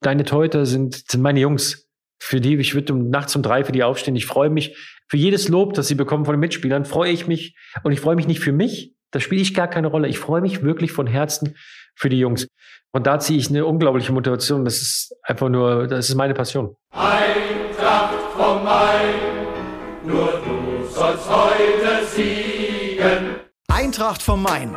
Deine Torhüter sind, sind meine Jungs. Für die, ich würde um, nachts um drei für die aufstehen. Ich freue mich für jedes Lob, das sie bekommen von den Mitspielern, freue ich mich. Und ich freue mich nicht für mich. Da spiele ich gar keine Rolle. Ich freue mich wirklich von Herzen für die Jungs. Und da ziehe ich eine unglaubliche Motivation. Das ist einfach nur, das ist meine Passion. Eintracht vom Main, nur du sollst heute siegen. Eintracht vom Main,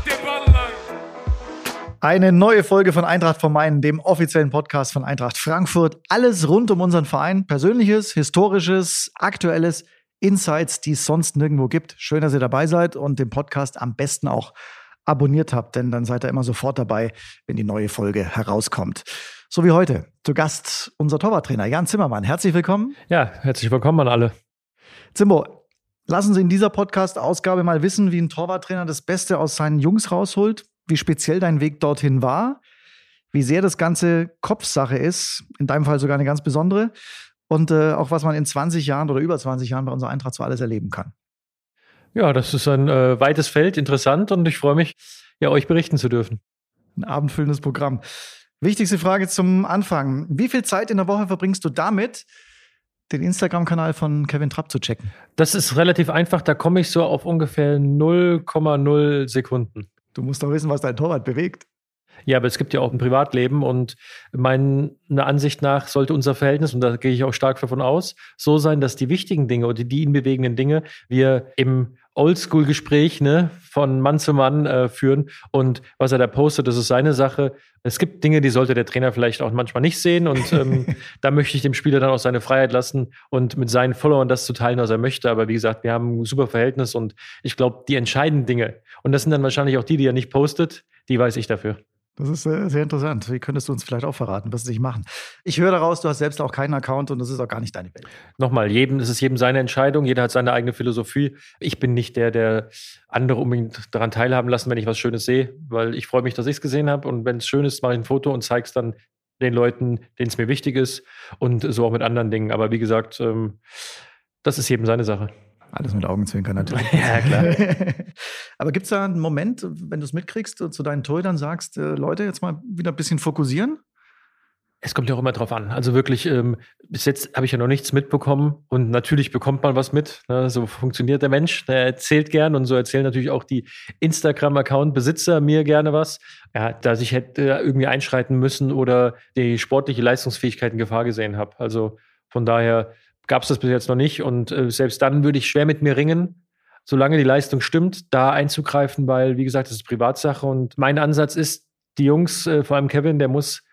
Eine neue Folge von Eintracht vom Main, dem offiziellen Podcast von Eintracht Frankfurt. Alles rund um unseren Verein. Persönliches, historisches, aktuelles, Insights, die es sonst nirgendwo gibt. Schön, dass ihr dabei seid und den Podcast am besten auch abonniert habt, denn dann seid ihr immer sofort dabei, wenn die neue Folge herauskommt. So wie heute. Zu Gast unser Torwarttrainer Jan Zimmermann. Herzlich willkommen. Ja, herzlich willkommen an alle. Zimbo, lassen Sie in dieser Podcast-Ausgabe mal wissen, wie ein Torwarttrainer das Beste aus seinen Jungs rausholt, wie speziell dein Weg dorthin war, wie sehr das Ganze Kopfsache ist, in deinem Fall sogar eine ganz besondere, und äh, auch was man in 20 Jahren oder über 20 Jahren bei unserer Eintracht so alles erleben kann. Ja, das ist ein äh, weites Feld, interessant und ich freue mich, ja, euch berichten zu dürfen. Ein abendfüllendes Programm. Wichtigste Frage zum Anfang. Wie viel Zeit in der Woche verbringst du damit, den Instagram-Kanal von Kevin Trapp zu checken? Das ist relativ einfach, da komme ich so auf ungefähr 0,0 Sekunden. Du musst doch wissen, was dein Torwart bewegt. Ja, aber es gibt ja auch ein Privatleben und meiner Ansicht nach sollte unser Verhältnis, und da gehe ich auch stark davon aus, so sein, dass die wichtigen Dinge oder die ihn bewegenden Dinge wir im Oldschool-Gespräch ne, von Mann zu Mann äh, führen. Und was er da postet, das ist seine Sache. Es gibt Dinge, die sollte der Trainer vielleicht auch manchmal nicht sehen. Und ähm, da möchte ich dem Spieler dann auch seine Freiheit lassen und mit seinen Followern das zu teilen, was er möchte. Aber wie gesagt, wir haben ein super Verhältnis und ich glaube, die entscheidenden Dinge, und das sind dann wahrscheinlich auch die, die er nicht postet, die weiß ich dafür. Das ist äh, sehr interessant. Wie könntest du uns vielleicht auch verraten, was sie sich machen? Ich höre daraus, du hast selbst auch keinen Account und das ist auch gar nicht deine Welt. Nochmal, jedem, es ist jedem seine Entscheidung, jeder hat seine eigene Philosophie. Ich bin nicht der, der andere unbedingt daran teilhaben lassen, wenn ich was Schönes sehe, weil ich freue mich, dass ich es gesehen habe und wenn es schön ist, mache ich ein Foto und zeige es dann den Leuten, denen es mir wichtig ist und so auch mit anderen Dingen. Aber wie gesagt, ähm, das ist jedem seine Sache. Alles mit Augenzwinkern natürlich. ja, klar. Aber gibt es da einen Moment, wenn du es mitkriegst zu deinen Torhütern sagst, äh, Leute, jetzt mal wieder ein bisschen fokussieren? Es kommt ja auch immer drauf an. Also wirklich, ähm, bis jetzt habe ich ja noch nichts mitbekommen und natürlich bekommt man was mit. Ne? So funktioniert der Mensch. Der erzählt gern und so erzählen natürlich auch die Instagram-Account-Besitzer mir gerne was. Ja, dass ich hätte irgendwie einschreiten müssen oder die sportliche Leistungsfähigkeit in Gefahr gesehen habe. Also von daher gab es das bis jetzt noch nicht. Und äh, selbst dann würde ich schwer mit mir ringen, solange die Leistung stimmt, da einzugreifen, weil, wie gesagt, das ist Privatsache. Und mein Ansatz ist, die Jungs, äh, vor allem Kevin, der muss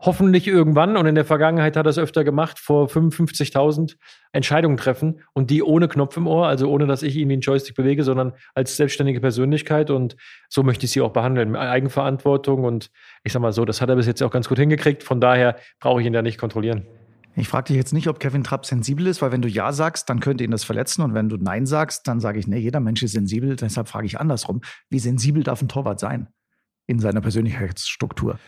hoffentlich irgendwann, und in der Vergangenheit hat er es öfter gemacht, vor 55.000 Entscheidungen treffen und die ohne Knopf im Ohr, also ohne, dass ich ihn den Joystick bewege, sondern als selbstständige Persönlichkeit. Und so möchte ich sie auch behandeln. Eigenverantwortung und ich sag mal so, das hat er bis jetzt auch ganz gut hingekriegt. Von daher brauche ich ihn da nicht kontrollieren. Ich frage dich jetzt nicht, ob Kevin Trapp sensibel ist, weil wenn du Ja sagst, dann könnte ihn das verletzen. Und wenn du Nein sagst, dann sage ich, nee, jeder Mensch ist sensibel. Deshalb frage ich andersrum. Wie sensibel darf ein Torwart sein in seiner Persönlichkeitsstruktur?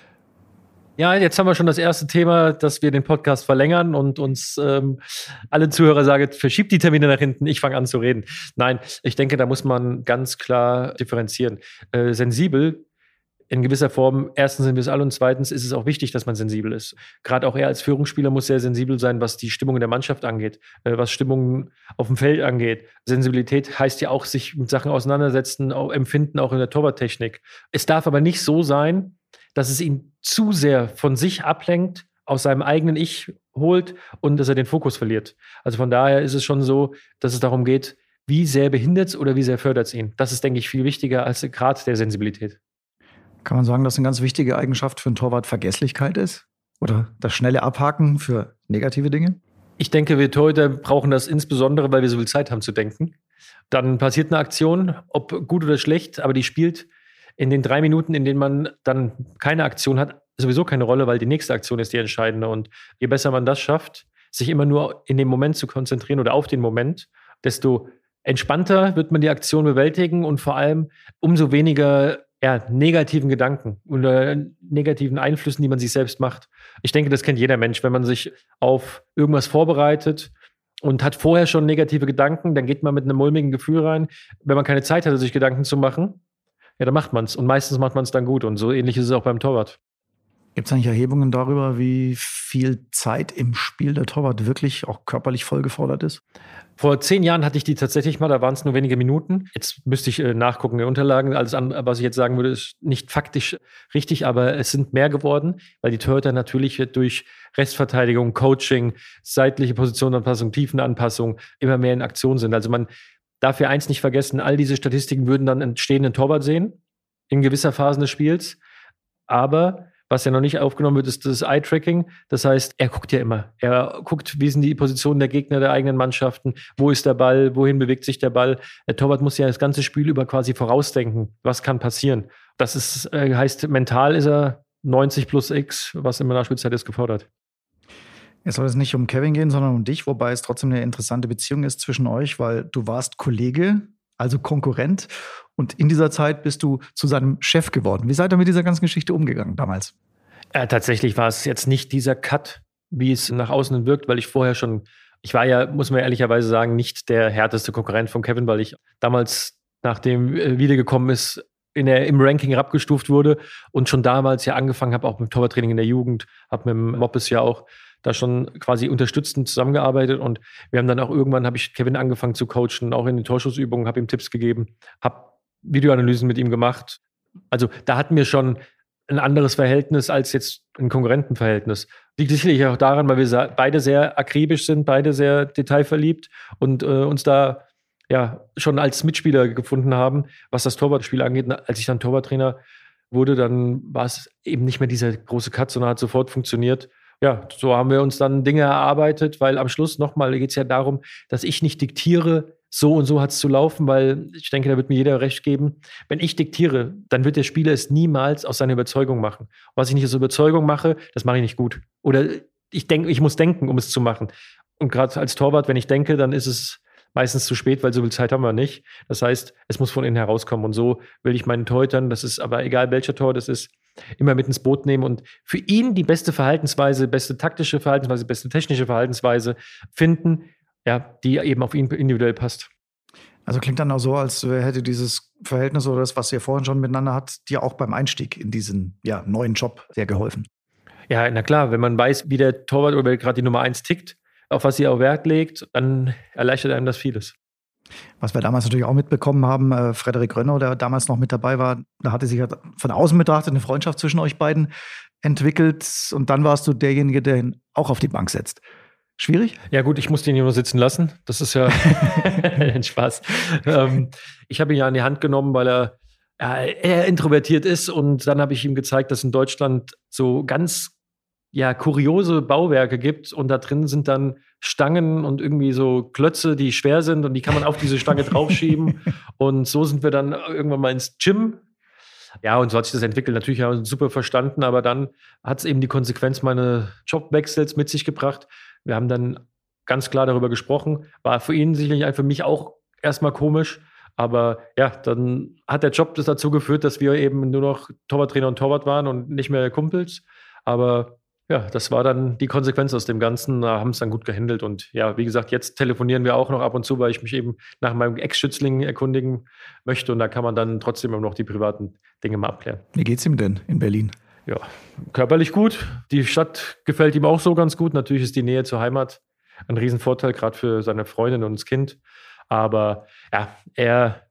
Ja, jetzt haben wir schon das erste Thema, dass wir den Podcast verlängern und uns ähm, alle Zuhörer sagen, verschiebt die Termine nach hinten, ich fange an zu reden. Nein, ich denke, da muss man ganz klar differenzieren. Äh, sensibel in gewisser Form, erstens sind wir es alle und zweitens ist es auch wichtig, dass man sensibel ist. Gerade auch er als Führungsspieler muss sehr sensibel sein, was die Stimmung in der Mannschaft angeht, äh, was Stimmung auf dem Feld angeht. Sensibilität heißt ja auch, sich mit Sachen auseinandersetzen, auch empfinden, auch in der Torwarttechnik. Es darf aber nicht so sein, dass es ihn zu sehr von sich ablenkt, aus seinem eigenen Ich holt und dass er den Fokus verliert. Also von daher ist es schon so, dass es darum geht, wie sehr behindert es oder wie sehr fördert es ihn. Das ist, denke ich, viel wichtiger als der Grad der Sensibilität. Kann man sagen, dass eine ganz wichtige Eigenschaft für einen Torwart Vergesslichkeit ist? Oder das schnelle Abhaken für negative Dinge? Ich denke, wir Torhüter brauchen das insbesondere, weil wir so viel Zeit haben zu denken. Dann passiert eine Aktion, ob gut oder schlecht, aber die spielt in den drei Minuten, in denen man dann keine Aktion hat, sowieso keine Rolle, weil die nächste Aktion ist die entscheidende. Und je besser man das schafft, sich immer nur in dem Moment zu konzentrieren oder auf den Moment, desto entspannter wird man die Aktion bewältigen und vor allem umso weniger ja, negativen Gedanken oder negativen Einflüssen, die man sich selbst macht. Ich denke, das kennt jeder Mensch, wenn man sich auf irgendwas vorbereitet und hat vorher schon negative Gedanken, dann geht man mit einem mulmigen Gefühl rein. Wenn man keine Zeit hatte, sich Gedanken zu machen, ja, dann macht man es. Und meistens macht man es dann gut. Und so ähnlich ist es auch beim Torwart. Gibt es eigentlich Erhebungen darüber, wie viel Zeit im Spiel der Torwart wirklich auch körperlich voll gefordert ist? Vor zehn Jahren hatte ich die tatsächlich mal, da waren es nur wenige Minuten. Jetzt müsste ich äh, nachgucken in den Unterlagen. Alles, an, was ich jetzt sagen würde, ist nicht faktisch richtig, aber es sind mehr geworden, weil die Torhüter natürlich durch Restverteidigung, Coaching, seitliche Positionanpassung, Tiefenanpassung immer mehr in Aktion sind. Also man darf ja eins nicht vergessen, all diese Statistiken würden dann einen stehenden Torwart sehen, in gewisser Phasen des Spiels. Aber was ja noch nicht aufgenommen wird, ist das Eye-Tracking. Das heißt, er guckt ja immer. Er guckt, wie sind die Positionen der Gegner der eigenen Mannschaften, wo ist der Ball, wohin bewegt sich der Ball. Der Torwart muss ja das ganze Spiel über quasi vorausdenken, was kann passieren. Das ist, äh, heißt, mental ist er 90 plus X, was in der ist, gefordert. Jetzt soll es nicht um Kevin gehen, sondern um dich, wobei es trotzdem eine interessante Beziehung ist zwischen euch, weil du warst Kollege, also Konkurrent und in dieser Zeit bist du zu seinem Chef geworden. Wie seid ihr mit dieser ganzen Geschichte umgegangen damals? Äh, tatsächlich war es jetzt nicht dieser Cut, wie es nach außen wirkt, weil ich vorher schon, ich war ja, muss man ehrlicherweise sagen, nicht der härteste Konkurrent von Kevin, weil ich damals, nachdem äh, wiedergekommen ist, in der, im Ranking abgestuft wurde und schon damals ja angefangen habe, auch mit Torwarttraining in der Jugend, habe mit dem Moppes ja auch da schon quasi unterstützend zusammengearbeitet und wir haben dann auch irgendwann, habe ich Kevin angefangen zu coachen, auch in den Torschussübungen, habe ihm Tipps gegeben, habe Videoanalysen mit ihm gemacht. Also da hatten wir schon ein anderes Verhältnis als jetzt ein Konkurrentenverhältnis. Liegt sicherlich auch daran, weil wir beide sehr akribisch sind, beide sehr detailverliebt und äh, uns da ja schon als Mitspieler gefunden haben, was das Torwartspiel angeht. Als ich dann Torwarttrainer wurde, dann war es eben nicht mehr dieser große Cut, sondern hat sofort funktioniert. Ja, so haben wir uns dann Dinge erarbeitet, weil am Schluss nochmal geht es ja darum, dass ich nicht diktiere, so und so hat es zu laufen, weil ich denke, da wird mir jeder recht geben. Wenn ich diktiere, dann wird der Spieler es niemals aus seiner Überzeugung machen. Was ich nicht aus Überzeugung mache, das mache ich nicht gut. Oder ich denke, ich muss denken, um es zu machen. Und gerade als Torwart, wenn ich denke, dann ist es meistens zu spät, weil so viel Zeit haben wir nicht. Das heißt, es muss von innen herauskommen. Und so will ich meinen Torhütern, das ist aber egal welcher Tor das ist, immer mit ins Boot nehmen und für ihn die beste Verhaltensweise, beste taktische Verhaltensweise, beste technische Verhaltensweise finden, ja, die eben auf ihn individuell passt. Also klingt dann auch so, als hätte dieses Verhältnis oder das, was ihr vorhin schon miteinander hat, dir auch beim Einstieg in diesen ja, neuen Job sehr geholfen. Ja, na klar, wenn man weiß, wie der Torwart oder gerade die Nummer eins tickt, auf was sie auch Wert legt, dann erleichtert einem das vieles. Was wir damals natürlich auch mitbekommen haben, äh, Frederik Rönner, der damals noch mit dabei war, da hatte sich ja von außen betrachtet eine Freundschaft zwischen euch beiden entwickelt und dann warst du derjenige, der ihn auch auf die Bank setzt. Schwierig? Ja, gut, ich musste ihn nur sitzen lassen. Das ist ja ein Spaß. Ähm, ich habe ihn ja an die Hand genommen, weil er, er introvertiert ist. Und dann habe ich ihm gezeigt, dass in Deutschland so ganz ja, kuriose Bauwerke gibt. Und da drin sind dann Stangen und irgendwie so Klötze, die schwer sind. Und die kann man auf diese Stange draufschieben. und so sind wir dann irgendwann mal ins Gym ja, und so hat sich das entwickelt. Natürlich haben wir uns super verstanden, aber dann hat es eben die Konsequenz meines Jobwechsels mit sich gebracht, wir haben dann ganz klar darüber gesprochen. War für ihn sicherlich für mich auch erstmal komisch. Aber ja, dann hat der Job das dazu geführt, dass wir eben nur noch Torwarttrainer und Torwart waren und nicht mehr Kumpels. Aber ja, das war dann die Konsequenz aus dem Ganzen. Da haben es dann gut gehandelt. Und ja, wie gesagt, jetzt telefonieren wir auch noch ab und zu, weil ich mich eben nach meinem Ex-Schützling erkundigen möchte. Und da kann man dann trotzdem immer noch die privaten Dinge mal abklären. Wie geht's ihm denn in Berlin? ja, körperlich gut. Die Stadt gefällt ihm auch so ganz gut. Natürlich ist die Nähe zur Heimat ein Riesenvorteil, gerade für seine Freundin und das Kind. Aber ja, er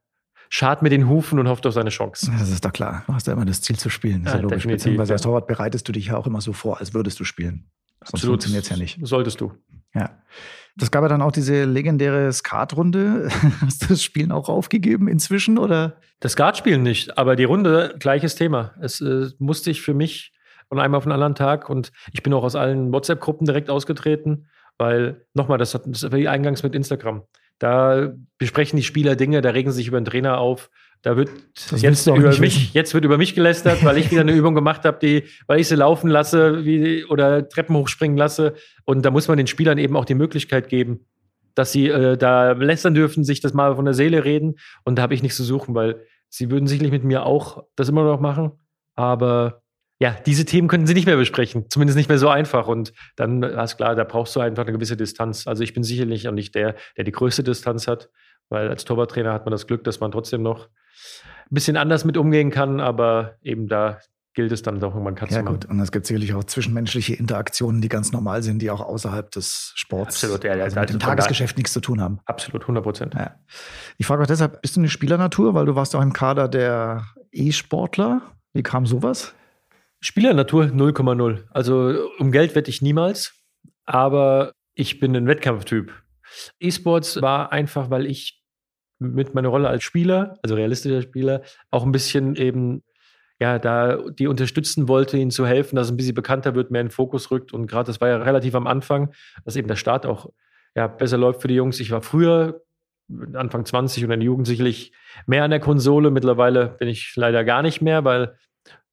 schart mit den Hufen und hofft auf seine Chance. Das ist doch klar. Du hast ja immer das Ziel zu spielen. Das ist ja, logisch. Beziehungsweise als Torwart bereitest du dich ja auch immer so vor, als würdest du spielen. Sonst Absolut. funktioniert es ja nicht. Solltest du. Ja. Das gab ja dann auch diese legendäre Skatrunde. Hast du das Spielen auch aufgegeben inzwischen oder? Das Skatspielen nicht, aber die Runde, gleiches Thema. Es äh, musste ich für mich von einem auf den anderen Tag und ich bin auch aus allen WhatsApp-Gruppen direkt ausgetreten, weil nochmal, das, hat, das war wie eingangs mit Instagram. Da besprechen die Spieler Dinge, da regen sie sich über den Trainer auf. Da wird jetzt über mich, jetzt wird über mich gelästert, weil ich wieder eine Übung gemacht habe, die, weil ich sie laufen lasse, wie, oder Treppen hochspringen lasse. Und da muss man den Spielern eben auch die Möglichkeit geben, dass sie äh, da lästern dürfen, sich das mal von der Seele reden. Und da habe ich nichts zu suchen, weil sie würden sicherlich mit mir auch das immer noch machen. Aber ja, diese Themen könnten sie nicht mehr besprechen, zumindest nicht mehr so einfach. Und dann ist klar, da brauchst du einfach eine gewisse Distanz. Also ich bin sicherlich auch nicht der, der die größte Distanz hat, weil als Torwarttrainer hat man das Glück, dass man trotzdem noch ein bisschen anders mit umgehen kann, aber eben da gilt es dann doch irgendwann Katze Ja, gut. Und es gibt sicherlich auch zwischenmenschliche Interaktionen, die ganz normal sind, die auch außerhalb des Sports, Absolut, ja, ja, also mit also dem Tagesgeschäft nichts zu tun haben. Absolut, 100 Prozent. Ja. Ich frage auch deshalb, bist du eine Spielernatur, weil du warst auch im Kader der E-Sportler? Wie kam sowas? Spielernatur 0,0. Also um Geld wette ich niemals, aber ich bin ein Wettkampftyp. E-Sports war einfach, weil ich mit meiner Rolle als Spieler, also realistischer Spieler, auch ein bisschen eben ja, da die unterstützen wollte, ihnen zu helfen, dass es ein bisschen bekannter wird, mehr in den Fokus rückt. Und gerade das war ja relativ am Anfang, dass eben der Start auch ja, besser läuft für die Jungs. Ich war früher, Anfang 20 und in der Jugend sicherlich mehr an der Konsole. Mittlerweile bin ich leider gar nicht mehr, weil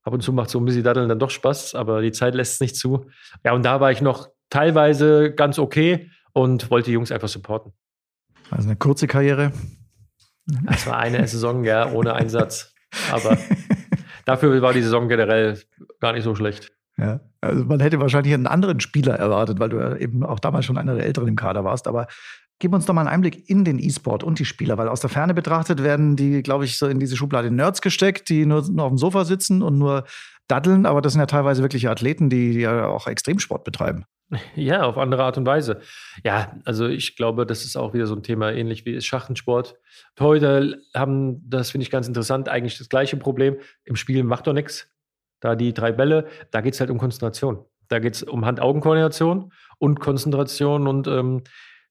ab und zu macht so ein bisschen Daddeln dann doch Spaß, aber die Zeit lässt es nicht zu. Ja, und da war ich noch teilweise ganz okay und wollte die Jungs einfach supporten. Also eine kurze Karriere. Das war eine Saison, ja, ohne Einsatz. Aber dafür war die Saison generell gar nicht so schlecht. Ja, also man hätte wahrscheinlich einen anderen Spieler erwartet, weil du ja eben auch damals schon einer der Älteren im Kader warst. Aber gib uns doch mal einen Einblick in den E-Sport und die Spieler, weil aus der Ferne betrachtet werden die, glaube ich, so in diese Schublade Nerds gesteckt, die nur, nur auf dem Sofa sitzen und nur daddeln. Aber das sind ja teilweise wirkliche Athleten, die ja auch Extremsport betreiben. Ja, auf andere Art und Weise. Ja, also ich glaube, das ist auch wieder so ein Thema, ähnlich wie Schachensport. Heute haben, das finde ich ganz interessant, eigentlich das gleiche Problem. Im Spiel macht doch nichts. Da die drei Bälle, da geht es halt um Konzentration. Da geht es um Hand-Augen-Koordination und Konzentration und ähm,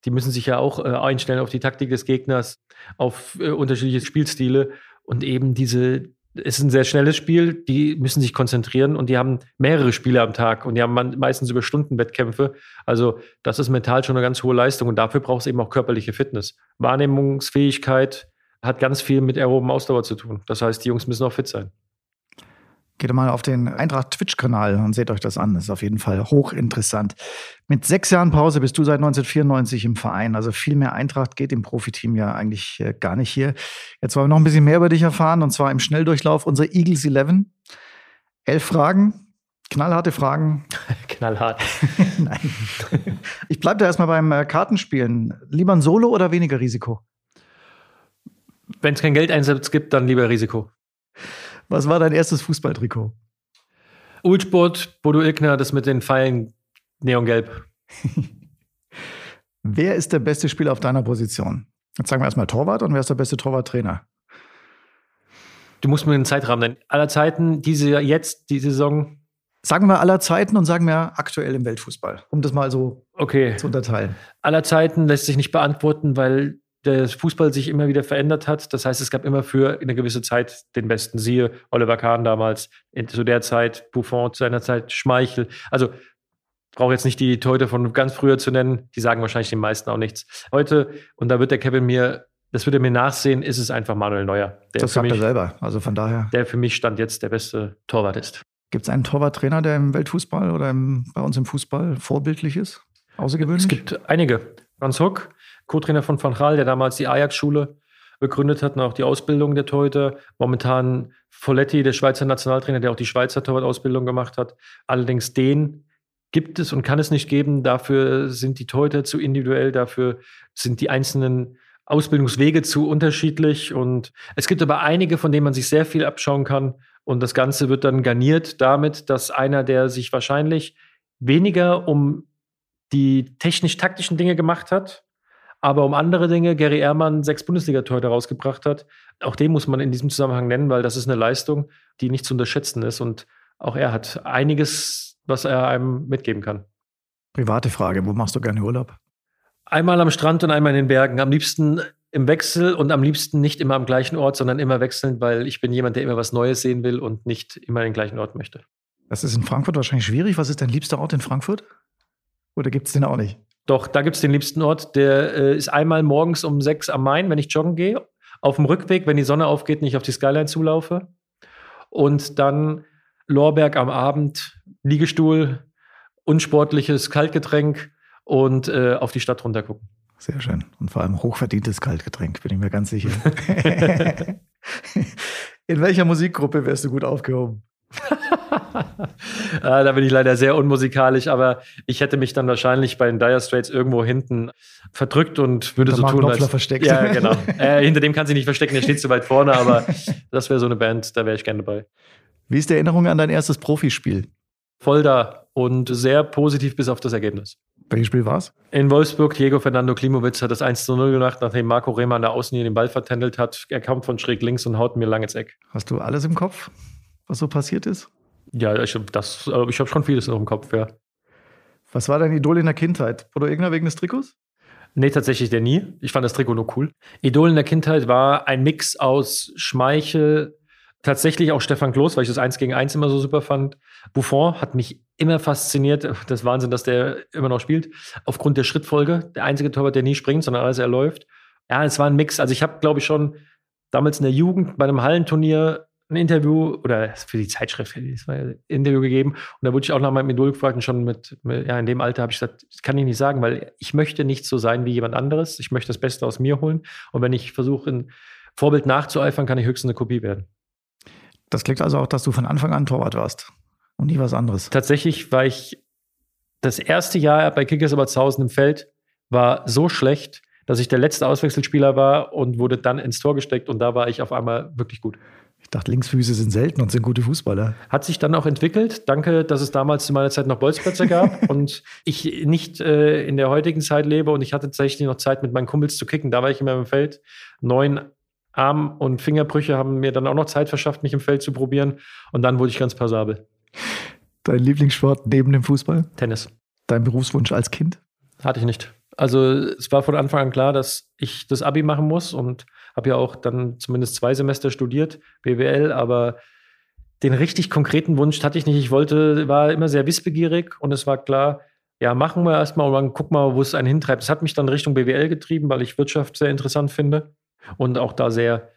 die müssen sich ja auch äh, einstellen auf die Taktik des Gegners, auf äh, unterschiedliche Spielstile und eben diese, es ist ein sehr schnelles Spiel, die müssen sich konzentrieren und die haben mehrere Spiele am Tag und die haben man, meistens über Stunden Wettkämpfe. Also das ist mental schon eine ganz hohe Leistung und dafür braucht es eben auch körperliche Fitness. Wahrnehmungsfähigkeit hat ganz viel mit aeroben Ausdauer zu tun. Das heißt, die Jungs müssen auch fit sein. Geht mal auf den Eintracht Twitch-Kanal und seht euch das an. Das ist auf jeden Fall hochinteressant. Mit sechs Jahren Pause bist du seit 1994 im Verein. Also viel mehr Eintracht geht im Profiteam ja eigentlich äh, gar nicht hier. Jetzt wollen wir noch ein bisschen mehr über dich erfahren und zwar im Schnelldurchlauf unserer Eagles 11. Elf Fragen, knallharte Fragen. Knallhart. Nein. Ich bleibe da erstmal beim äh, Kartenspielen. Lieber ein Solo oder weniger Risiko? Wenn es kein Geldeinsatz gibt, dann lieber Risiko. Was war dein erstes Fußballtrikot? Ulsport, Bodo Ilkner, das mit den Pfeilen neongelb. Wer ist der beste Spieler auf deiner Position? Jetzt sagen wir erstmal Torwart und wer ist der beste Torwarttrainer? Du musst mir einen Zeitrahmen nennen. Aller Zeiten, diese jetzt, die Saison. Sagen wir aller Zeiten und sagen wir aktuell im Weltfußball, um das mal so Okay. zu unterteilen. Aller Zeiten lässt sich nicht beantworten, weil der Fußball sich immer wieder verändert hat. Das heißt, es gab immer für eine gewisse Zeit den Besten. Siehe Oliver Kahn damals, in, zu der Zeit, Buffon zu seiner Zeit, Schmeichel. Also brauche jetzt nicht die Teute von ganz früher zu nennen. Die sagen wahrscheinlich den meisten auch nichts. Heute, und da wird der Kevin mir, das wird er mir nachsehen, ist es einfach Manuel Neuer. Der, Das für sagt er mich, selber. Also von daher. der für mich stand jetzt der beste Torwart ist. Gibt es einen Torwarttrainer, der im Weltfußball oder im, bei uns im Fußball vorbildlich ist? Außergewöhnlich? Es gibt einige. Franz Hock, Co-Trainer von Van Gaal, der damals die Ajax-Schule begründet hat und auch die Ausbildung der Torhüter. Momentan Folletti, der Schweizer Nationaltrainer, der auch die Schweizer Torwart-Ausbildung gemacht hat. Allerdings den gibt es und kann es nicht geben. Dafür sind die Torhüter zu individuell, dafür sind die einzelnen Ausbildungswege zu unterschiedlich. Und es gibt aber einige, von denen man sich sehr viel abschauen kann. Und das Ganze wird dann garniert damit, dass einer, der sich wahrscheinlich weniger um die technisch-taktischen Dinge gemacht hat, aber um andere Dinge Gary Ehrmann sechs Bundesliga-Torhüter rausgebracht hat. Auch den muss man in diesem Zusammenhang nennen, weil das ist eine Leistung, die nicht zu unterschätzen ist. Und auch er hat einiges, was er einem mitgeben kann. Private Frage, wo machst du gerne Urlaub? Einmal am Strand und einmal in den Bergen. Am liebsten im Wechsel und am liebsten nicht immer am gleichen Ort, sondern immer wechselnd, weil ich bin jemand, der immer was Neues sehen will und nicht immer den gleichen Ort möchte. Das ist in Frankfurt wahrscheinlich schwierig. Was ist dein liebster Ort in Frankfurt? Oder gibt es den auch nicht? Doch, da gibt es den liebsten Ort. Der äh, ist einmal morgens um sechs am Main, wenn ich joggen gehe. Auf dem Rückweg, wenn die Sonne aufgeht, nicht auf die Skyline zulaufe. Und dann Lorberg am Abend, Liegestuhl, unsportliches Kaltgetränk und äh, auf die Stadt runtergucken. Sehr schön. Und vor allem hochverdientes Kaltgetränk, bin ich mir ganz sicher. In welcher Musikgruppe wärst du gut aufgehoben? Ah, da bin ich leider sehr unmusikalisch, aber ich hätte mich dann wahrscheinlich bei den Dire Straits irgendwo hinten verdrückt und würde Unter so tun, Knopfler versteckt. Ja, genau. äh, hinter dem kann sie nicht verstecken, der steht zu weit vorne, aber das wäre so eine Band, da wäre ich gerne dabei. Wie ist die Erinnerung an dein erstes Profispiel? Voll da und sehr positiv bis auf das Ergebnis. Welches Spiel war's? In Wolfsburg, Diego Fernando Klimowitz hat das 1 zu 0 gemacht, nachdem Marco Rehmer an der Außenlinie den Ball vertändelt hat. Er kommt von schräg links und haut mir lang ins Eck. Hast du alles im Kopf, was so passiert ist? Ja, ich habe ich habe schon vieles noch im Kopf, ja. Was war dein Idol in der Kindheit? Bodo Egner wegen des Trikots? Nee, tatsächlich der nie. Ich fand das Trikot nur cool. Idol in der Kindheit war ein Mix aus Schmeichel, tatsächlich auch Stefan Klos, weil ich das Eins gegen Eins immer so super fand. Buffon hat mich immer fasziniert. Das Wahnsinn, dass der immer noch spielt. Aufgrund der Schrittfolge. Der einzige Torwart, der nie springt, sondern alles er läuft. Ja, es war ein Mix. Also ich habe, glaube ich, schon damals in der Jugend bei einem Hallenturnier ein Interview oder für die Zeitschrift für das war ein Interview gegeben und da wurde ich auch nach meinem Idol gefragt und schon mit, mit ja in dem Alter habe ich gesagt, das kann ich nicht sagen, weil ich möchte nicht so sein wie jemand anderes. Ich möchte das Beste aus mir holen und wenn ich versuche ein Vorbild nachzueifern, kann ich höchstens eine Kopie werden. Das klingt also auch, dass du von Anfang an Torwart warst und nie was anderes. Tatsächlich war ich das erste Jahr bei Kickers Obertshausen im Feld war so schlecht, dass ich der letzte Auswechselspieler war und wurde dann ins Tor gesteckt und da war ich auf einmal wirklich gut. Ich dachte, Linksfüße sind selten und sind gute Fußballer. Hat sich dann auch entwickelt. Danke, dass es damals zu meiner Zeit noch Bolzplätze gab und ich nicht äh, in der heutigen Zeit lebe und ich hatte tatsächlich noch Zeit, mit meinen Kumpels zu kicken. Da war ich immer im Feld. Neun Arm- und Fingerbrüche haben mir dann auch noch Zeit verschafft, mich im Feld zu probieren und dann wurde ich ganz passabel. Dein Lieblingssport neben dem Fußball? Tennis. Dein Berufswunsch als Kind? Hatte ich nicht. Also es war von Anfang an klar, dass ich das Abi machen muss und habe ja auch dann zumindest zwei Semester studiert, BWL, aber den richtig konkreten Wunsch hatte ich nicht. Ich wollte, war immer sehr wissbegierig und es war klar, ja, machen wir erstmal und dann guck mal, wo es einen hintreibt. Es hat mich dann Richtung BWL getrieben, weil ich Wirtschaft sehr interessant finde und auch da sehr,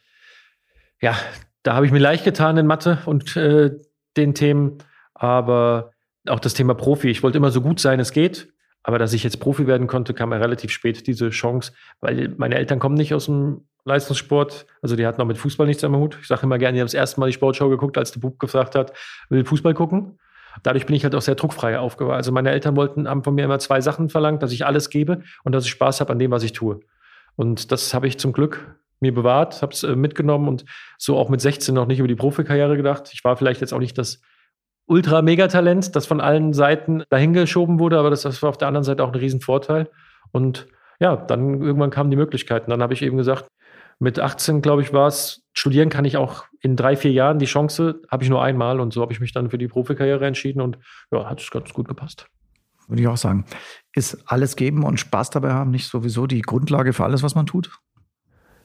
ja, da habe ich mir leicht getan in Mathe und äh, den Themen, aber auch das Thema Profi. Ich wollte immer so gut sein, es geht. Aber dass ich jetzt Profi werden konnte, kam mir relativ spät diese Chance, weil meine Eltern kommen nicht aus dem Leistungssport. Also die hatten auch mit Fußball nichts am Hut. Ich sage immer gerne, die haben das erste Mal die Sportschau geguckt, als der Bub gesagt hat, will Fußball gucken. Dadurch bin ich halt auch sehr druckfrei aufgewachsen. Also meine Eltern wollten, haben von mir immer zwei Sachen verlangt, dass ich alles gebe und dass ich Spaß habe an dem, was ich tue. Und das habe ich zum Glück mir bewahrt, habe es äh, mitgenommen und so auch mit 16 noch nicht über die Profikarriere gedacht. Ich war vielleicht jetzt auch nicht das Ultra-Megatalent, das von allen Seiten dahingeschoben wurde, aber das, das war auf der anderen Seite auch ein Riesenvorteil. Und ja, dann irgendwann kamen die Möglichkeiten. Dann habe ich eben gesagt, mit 18, glaube ich, war es, studieren kann ich auch in drei, vier Jahren. Die Chance habe ich nur einmal und so habe ich mich dann für die Profikarriere entschieden und ja, hat es ganz gut gepasst. Würde ich auch sagen. Ist alles geben und Spaß dabei haben nicht sowieso die Grundlage für alles, was man tut?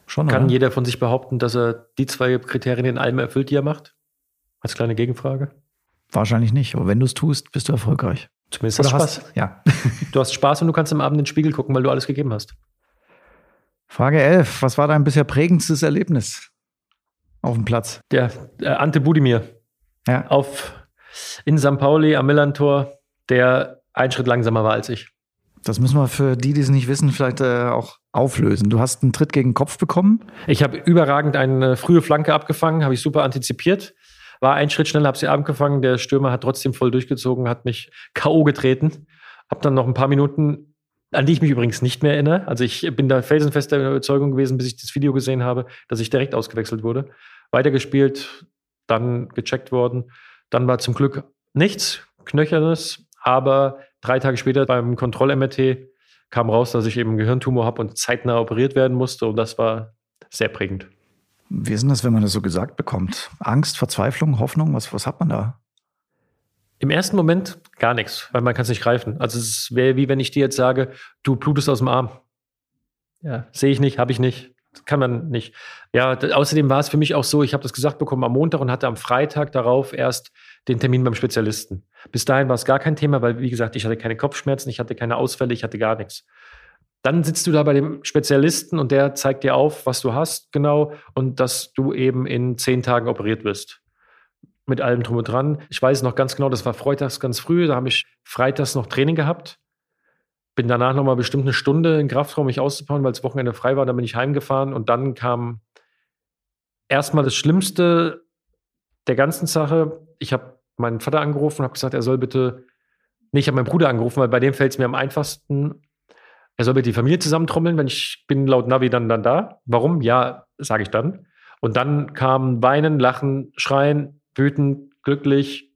Schon, Kann oder? jeder von sich behaupten, dass er die zwei Kriterien in allem erfüllt, die er macht? Als kleine Gegenfrage. Wahrscheinlich nicht, aber wenn du es tust, bist du erfolgreich. Zumindest hast du Spaß. Hast, ja. du hast Spaß und du kannst am Abend in den Spiegel gucken, weil du alles gegeben hast. Frage 11. Was war dein bisher prägendstes Erlebnis auf dem Platz? Der äh, Ante Budimir. Ja. Auf, in St. Pauli am Millantor, der einen Schritt langsamer war als ich. Das müssen wir für die, die es nicht wissen, vielleicht äh, auch auflösen. Du hast einen Tritt gegen den Kopf bekommen. Ich habe überragend eine frühe Flanke abgefangen, habe ich super antizipiert. War ein Schritt schneller, habe sie abgefangen. Der Stürmer hat trotzdem voll durchgezogen, hat mich K.O. getreten. Hab dann noch ein paar Minuten, an die ich mich übrigens nicht mehr erinnere. Also ich bin da felsenfest der Überzeugung gewesen, bis ich das Video gesehen habe, dass ich direkt ausgewechselt wurde. Weitergespielt, dann gecheckt worden. Dann war zum Glück nichts Knöchernes, aber drei Tage später beim Kontroll-MRT kam raus, dass ich eben einen Gehirntumor habe und zeitnah operiert werden musste. Und das war sehr prägend. Wie ist denn das, wenn man das so gesagt bekommt? Angst, Verzweiflung, Hoffnung? Was, was hat man da? Im ersten Moment gar nichts, weil man kann es nicht greifen. Also es wäre wie wenn ich dir jetzt sage, du blutest aus dem Arm. Ja, sehe ich nicht, habe ich nicht. Kann man nicht. Ja, außerdem war es für mich auch so, ich habe das gesagt bekommen am Montag und hatte am Freitag darauf erst den Termin beim Spezialisten. Bis dahin war es gar kein Thema, weil, wie gesagt, ich hatte keine Kopfschmerzen, ich hatte keine Ausfälle, ich hatte gar nichts. Dann sitzt du da bei dem Spezialisten und der zeigt dir auf, was du hast, genau, und dass du eben in zehn Tagen operiert wirst. Mit allem drum und dran. Ich weiß noch ganz genau, das war freitags ganz früh, da habe ich freitags noch Training gehabt. bin danach nochmal bestimmt eine Stunde in Kraftraum, mich auszubauen, weil das Wochenende frei war. Dann bin ich heimgefahren und dann kam erstmal das Schlimmste der ganzen Sache. Ich habe meinen Vater angerufen und habe gesagt, er soll bitte, nee, ich habe meinen Bruder angerufen, weil bei dem fällt es mir am einfachsten, er soll bitte die Familie zusammentrommeln, wenn ich bin laut Navi dann, dann da. Warum? Ja, sage ich dann. Und dann kam Weinen, Lachen, Schreien, wütend, glücklich,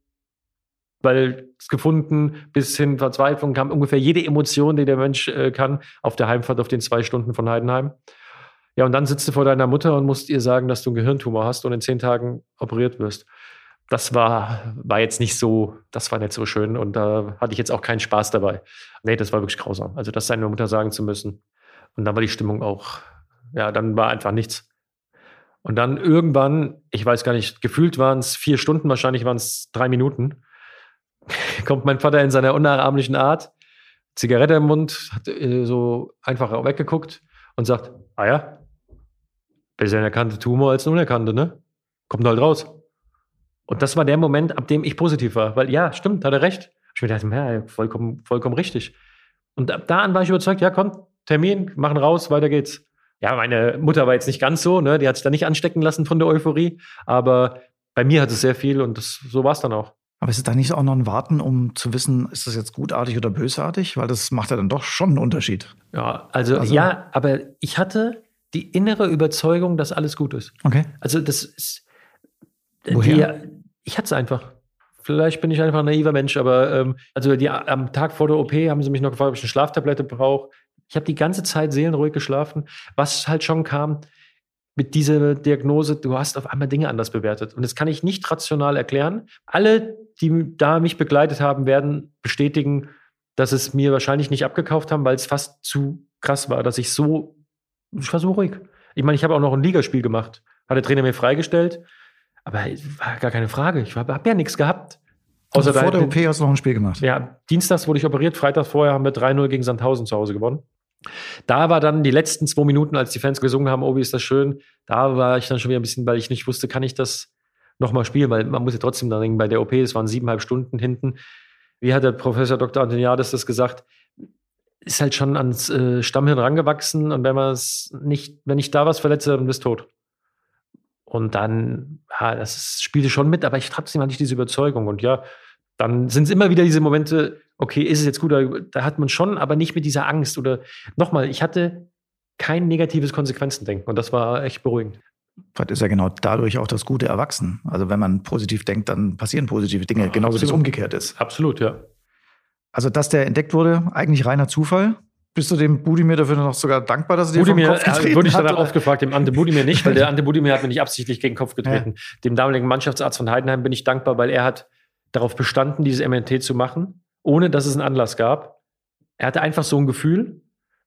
weil es gefunden, bis hin Verzweiflung kam ungefähr jede Emotion, die der Mensch äh, kann, auf der Heimfahrt auf den zwei Stunden von Heidenheim. Ja, und dann sitzt du vor deiner Mutter und musst ihr sagen, dass du einen Gehirntumor hast und in zehn Tagen operiert wirst. Das war, war jetzt nicht so, das war nicht so schön und da hatte ich jetzt auch keinen Spaß dabei. Nee, das war wirklich grausam. Also das seiner Mutter sagen zu müssen. Und dann war die Stimmung auch, ja, dann war einfach nichts. Und dann irgendwann, ich weiß gar nicht, gefühlt waren es vier Stunden, wahrscheinlich waren es drei Minuten, kommt mein Vater in seiner unnachahmlichen Art, Zigarette im Mund, hat äh, so einfach weggeguckt und sagt, ah ja, besser ein erkannter Tumor als ein unerkannter, ne? Kommt halt raus. Und das war der Moment, ab dem ich positiv war. Weil ja, stimmt, hat er recht. Ich mir dachte, ja, vollkommen, vollkommen richtig. Und ab da an war ich überzeugt, ja, komm, Termin, machen raus, weiter geht's. Ja, meine Mutter war jetzt nicht ganz so, ne? Die hat sich da nicht anstecken lassen von der Euphorie. Aber bei mir hat es sehr viel und das, so war es dann auch. Aber ist es da nicht auch noch ein Warten, um zu wissen, ist das jetzt gutartig oder bösartig? Weil das macht ja dann doch schon einen Unterschied. Ja, also, also ja, aber ich hatte die innere Überzeugung, dass alles gut ist. Okay. Also das ist. Woher? Die, ich hatte es einfach. Vielleicht bin ich einfach ein naiver Mensch, aber ähm, also die, am Tag vor der OP haben sie mich noch gefragt, ob ich eine Schlaftablette brauche. Ich habe die ganze Zeit seelenruhig geschlafen. Was halt schon kam mit dieser Diagnose, du hast auf einmal Dinge anders bewertet. Und das kann ich nicht rational erklären. Alle, die da mich begleitet haben, werden bestätigen, dass es mir wahrscheinlich nicht abgekauft haben, weil es fast zu krass war, dass ich so, ich war so ruhig. Ich meine, ich habe auch noch ein Ligaspiel gemacht. Hat der Trainer mir freigestellt. Aber war gar keine Frage. Ich habe hab ja nichts gehabt. Außer also vor der OP hast du noch ein Spiel gemacht. Ja, Dienstags wurde ich operiert, Freitag vorher haben wir 3-0 gegen Sandhausen zu Hause gewonnen. Da war dann die letzten zwei Minuten, als die Fans gesungen haben, oh, wie ist das schön, da war ich dann schon wieder ein bisschen, weil ich nicht wusste, kann ich das nochmal spielen, weil man muss ja trotzdem dann denken, bei der OP, es waren siebeneinhalb Stunden hinten. Wie hat der Professor Dr. Antoniadis das gesagt? Ist halt schon ans äh, Stammhirn rangewachsen und wenn man es nicht, wenn ich da was verletze, dann bist du tot. Und dann, ja, das spielte schon mit, aber ich trotzdem hatte ich diese Überzeugung. Und ja, dann sind es immer wieder diese Momente, okay, ist es jetzt gut, da hat man schon, aber nicht mit dieser Angst. Oder nochmal, ich hatte kein negatives Konsequenzendenken und das war echt beruhigend. Vielleicht ist ja genau dadurch auch das Gute erwachsen. Also wenn man positiv denkt, dann passieren positive Dinge, ja, genauso wie es umgekehrt ist. Absolut, ja. Also, dass der entdeckt wurde, eigentlich reiner Zufall. Bist du dem Budimir dafür noch sogar dankbar, dass er dir Budimir, vom Kopf getreten äh, wurde ich danach oft gefragt, dem Ante Budimir nicht, weil der Ante Budimir hat mir nicht absichtlich gegen den Kopf getreten. Ja. Dem damaligen Mannschaftsarzt von Heidenheim bin ich dankbar, weil er hat darauf bestanden, dieses MNT zu machen, ohne dass es einen Anlass gab. Er hatte einfach so ein Gefühl,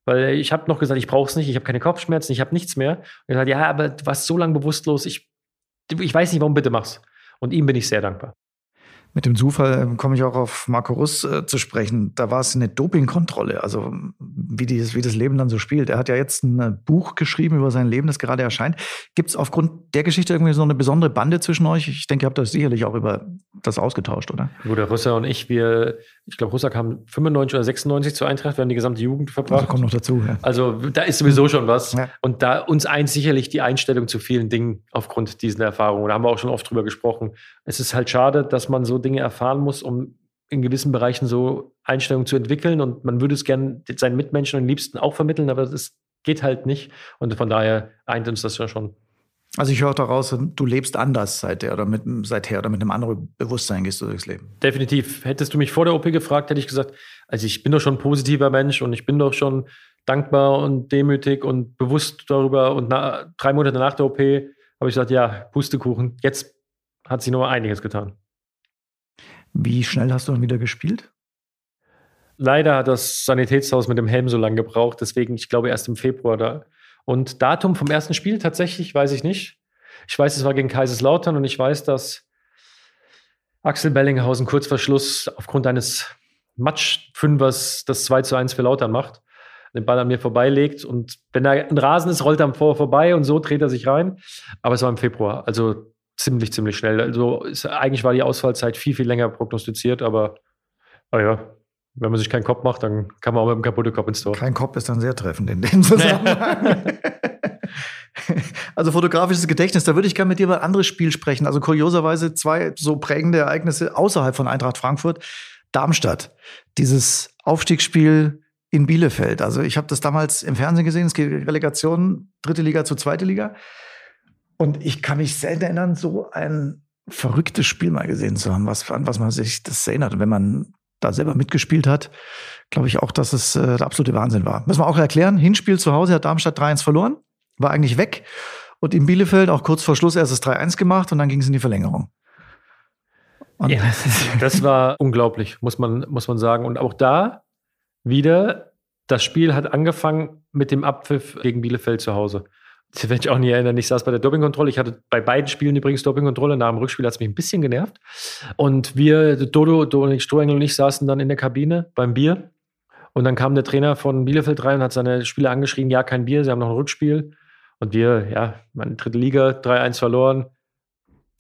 weil ich habe noch gesagt, ich brauche es nicht, ich habe keine Kopfschmerzen, ich habe nichts mehr. Und er hat ja, aber du warst so lange bewusstlos, ich, ich weiß nicht, warum bitte mach's. Und ihm bin ich sehr dankbar. Mit dem Zufall ähm, komme ich auch auf Marco Russ äh, zu sprechen. Da war es eine Dopingkontrolle, also wie, dieses, wie das Leben dann so spielt. Er hat ja jetzt ein äh, Buch geschrieben über sein Leben, das gerade erscheint. Gibt es aufgrund der Geschichte irgendwie so eine besondere Bande zwischen euch? Ich denke, ihr habt das sicherlich auch über das ausgetauscht, oder? Wo der Russer und ich, wir, ich glaube, Russer kam 95 oder 96 zur Eintracht, wir haben die gesamte Jugend verbracht. Also kommt noch dazu, ja. Also da ist sowieso schon was. Ja. Und da uns eins sicherlich die Einstellung zu vielen Dingen aufgrund dieser Erfahrungen. Da haben wir auch schon oft drüber gesprochen. Es ist halt schade, dass man so Dinge erfahren muss, um in gewissen Bereichen so Einstellungen zu entwickeln. Und man würde es gerne seinen Mitmenschen und Liebsten auch vermitteln, aber das geht halt nicht. Und von daher eint uns das ja schon. Also ich höre daraus, du lebst anders seither oder mit, seither oder mit einem anderen Bewusstsein gehst du durchs Leben. Definitiv. Hättest du mich vor der OP gefragt, hätte ich gesagt, also ich bin doch schon ein positiver Mensch und ich bin doch schon dankbar und demütig und bewusst darüber. Und na, drei Monate nach der OP habe ich gesagt, ja, Pustekuchen, jetzt hat sich noch einiges getan. Wie schnell hast du dann wieder gespielt? Leider hat das Sanitätshaus mit dem Helm so lange gebraucht, deswegen, ich glaube, erst im Februar da und Datum vom ersten Spiel tatsächlich weiß ich nicht. Ich weiß, es war gegen Kaiserslautern und ich weiß, dass Axel Bellinghausen kurz vor Schluss aufgrund eines Matsch-Fünfers das 2 zu 1 für Lautern macht, den Ball an mir vorbeilegt und wenn da ein Rasen ist, rollt er vor vorbei und so dreht er sich rein. Aber es war im Februar, also ziemlich, ziemlich schnell. Also ist, eigentlich war die Ausfallzeit viel, viel länger prognostiziert, aber, aber ja, Wenn man sich keinen Kopf macht, dann kann man auch mit dem kaputten Kopf ins Tor. Kein Kopf ist dann sehr treffend in dem Zusammenhang. also fotografisches Gedächtnis, da würde ich gerne mit dir über ein anderes Spiel sprechen. Also kurioserweise zwei so prägende Ereignisse außerhalb von Eintracht Frankfurt. Darmstadt, dieses Aufstiegsspiel in Bielefeld. Also ich habe das damals im Fernsehen gesehen, es geht Relegation, dritte Liga zu zweite Liga. Und ich kann mich selten erinnern, so ein verrücktes Spiel mal gesehen zu haben, was, an was man sich das erinnert. Und wenn man da selber mitgespielt hat, glaube ich auch, dass es äh, der absolute Wahnsinn war. Müssen wir auch erklären, Hinspiel zu Hause hat Darmstadt 3-1 verloren, war eigentlich weg. Und in Bielefeld auch kurz vor Schluss erst das 3-1 gemacht und dann ging es in die Verlängerung. Und ja, das war unglaublich, muss man, muss man sagen. Und auch da wieder, das Spiel hat angefangen mit dem Abpfiff gegen Bielefeld zu Hause. Werde ich auch nie erinnern. Ich saß bei der Dopingkontrolle. Ich hatte bei beiden Spielen übrigens Dopingkontrolle. Nach dem Rückspiel hat es mich ein bisschen genervt. Und wir, Dodo, Dominik Strohengel und ich, saßen dann in der Kabine beim Bier. Und dann kam der Trainer von Bielefeld rein und hat seine Spieler angeschrien: Ja, kein Bier, sie haben noch ein Rückspiel. Und wir, ja, meine dritte Liga, 3-1 verloren.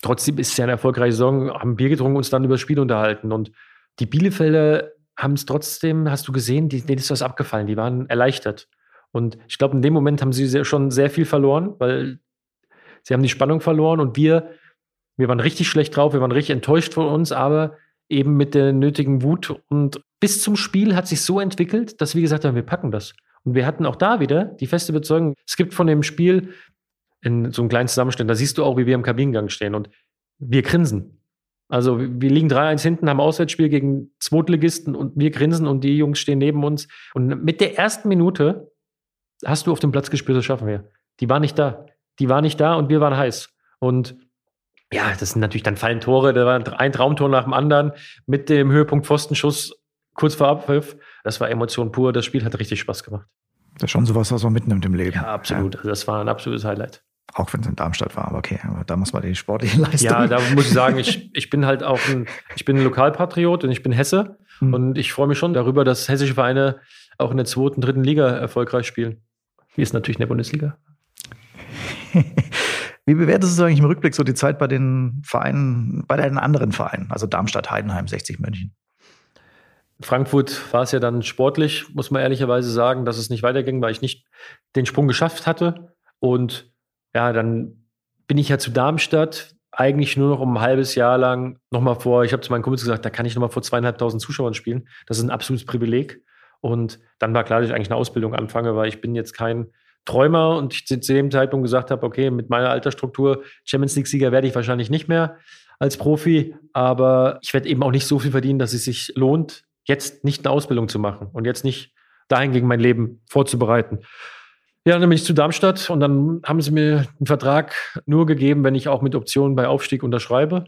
Trotzdem ist es ja eine erfolgreiche Saison, haben Bier getrunken, uns dann über das Spiel unterhalten. Und die Bielefelder haben es trotzdem, hast du gesehen, denen ist was abgefallen. Die waren erleichtert. Und ich glaube, in dem Moment haben sie sehr, schon sehr viel verloren, weil sie haben die Spannung verloren und wir, wir waren richtig schlecht drauf, wir waren richtig enttäuscht von uns, aber eben mit der nötigen Wut. Und bis zum Spiel hat sich so entwickelt, dass wir gesagt haben, wir packen das. Und wir hatten auch da wieder die feste Überzeugung, es gibt von dem Spiel in so einem kleinen Zusammenschnitt, da siehst du auch, wie wir im Kabinengang stehen und wir grinsen. Also wir liegen 3-1 hinten, haben Auswärtsspiel gegen Zweitligisten und wir grinsen und die Jungs stehen neben uns. Und mit der ersten Minute hast du auf dem Platz gespürt, das schaffen wir. Die war nicht da. Die war nicht da und wir waren heiß. Und ja, das sind natürlich dann fallen Tore. Da war ein Traumtor nach dem anderen mit dem Höhepunkt Pfostenschuss kurz vor Abpfiff. Das war Emotion pur. Das Spiel hat richtig Spaß gemacht. Das ist schon sowas, was man mitnimmt im Leben. Ja, absolut. Ja. Also das war ein absolutes Highlight. Auch wenn es in Darmstadt war, aber okay, aber da muss man die sportliche Leistung. Ja, da muss ich sagen, ich, ich bin halt auch ein, ich bin ein Lokalpatriot und ich bin Hesse. Mhm. Und ich freue mich schon darüber, dass hessische Vereine auch in der zweiten, dritten Liga erfolgreich spielen. Wie ist natürlich in der Bundesliga. Wie bewertest du eigentlich im Rückblick so die Zeit bei den Vereinen, bei den anderen Vereinen, also Darmstadt, Heidenheim, 60 München? Frankfurt war es ja dann sportlich, muss man ehrlicherweise sagen, dass es nicht weiterging, weil ich nicht den Sprung geschafft hatte. Und ja, dann bin ich ja zu Darmstadt eigentlich nur noch um ein halbes Jahr lang nochmal vor, ich habe zu meinen Kumpels gesagt, da kann ich nochmal vor zweieinhalbtausend Zuschauern spielen. Das ist ein absolutes Privileg. Und dann war klar, dass ich eigentlich eine Ausbildung anfange, weil ich bin jetzt kein Träumer und ich zu dem Zeitpunkt gesagt habe, okay, mit meiner Altersstruktur Champions League-Sieger werde ich wahrscheinlich nicht mehr als Profi, aber ich werde eben auch nicht so viel verdienen, dass es sich lohnt, jetzt nicht eine Ausbildung zu machen und jetzt nicht dahingegen mein Leben vorzubereiten. Ja, dann bin ich zu Darmstadt und dann haben sie mir einen Vertrag nur gegeben, wenn ich auch mit Optionen bei Aufstieg unterschreibe.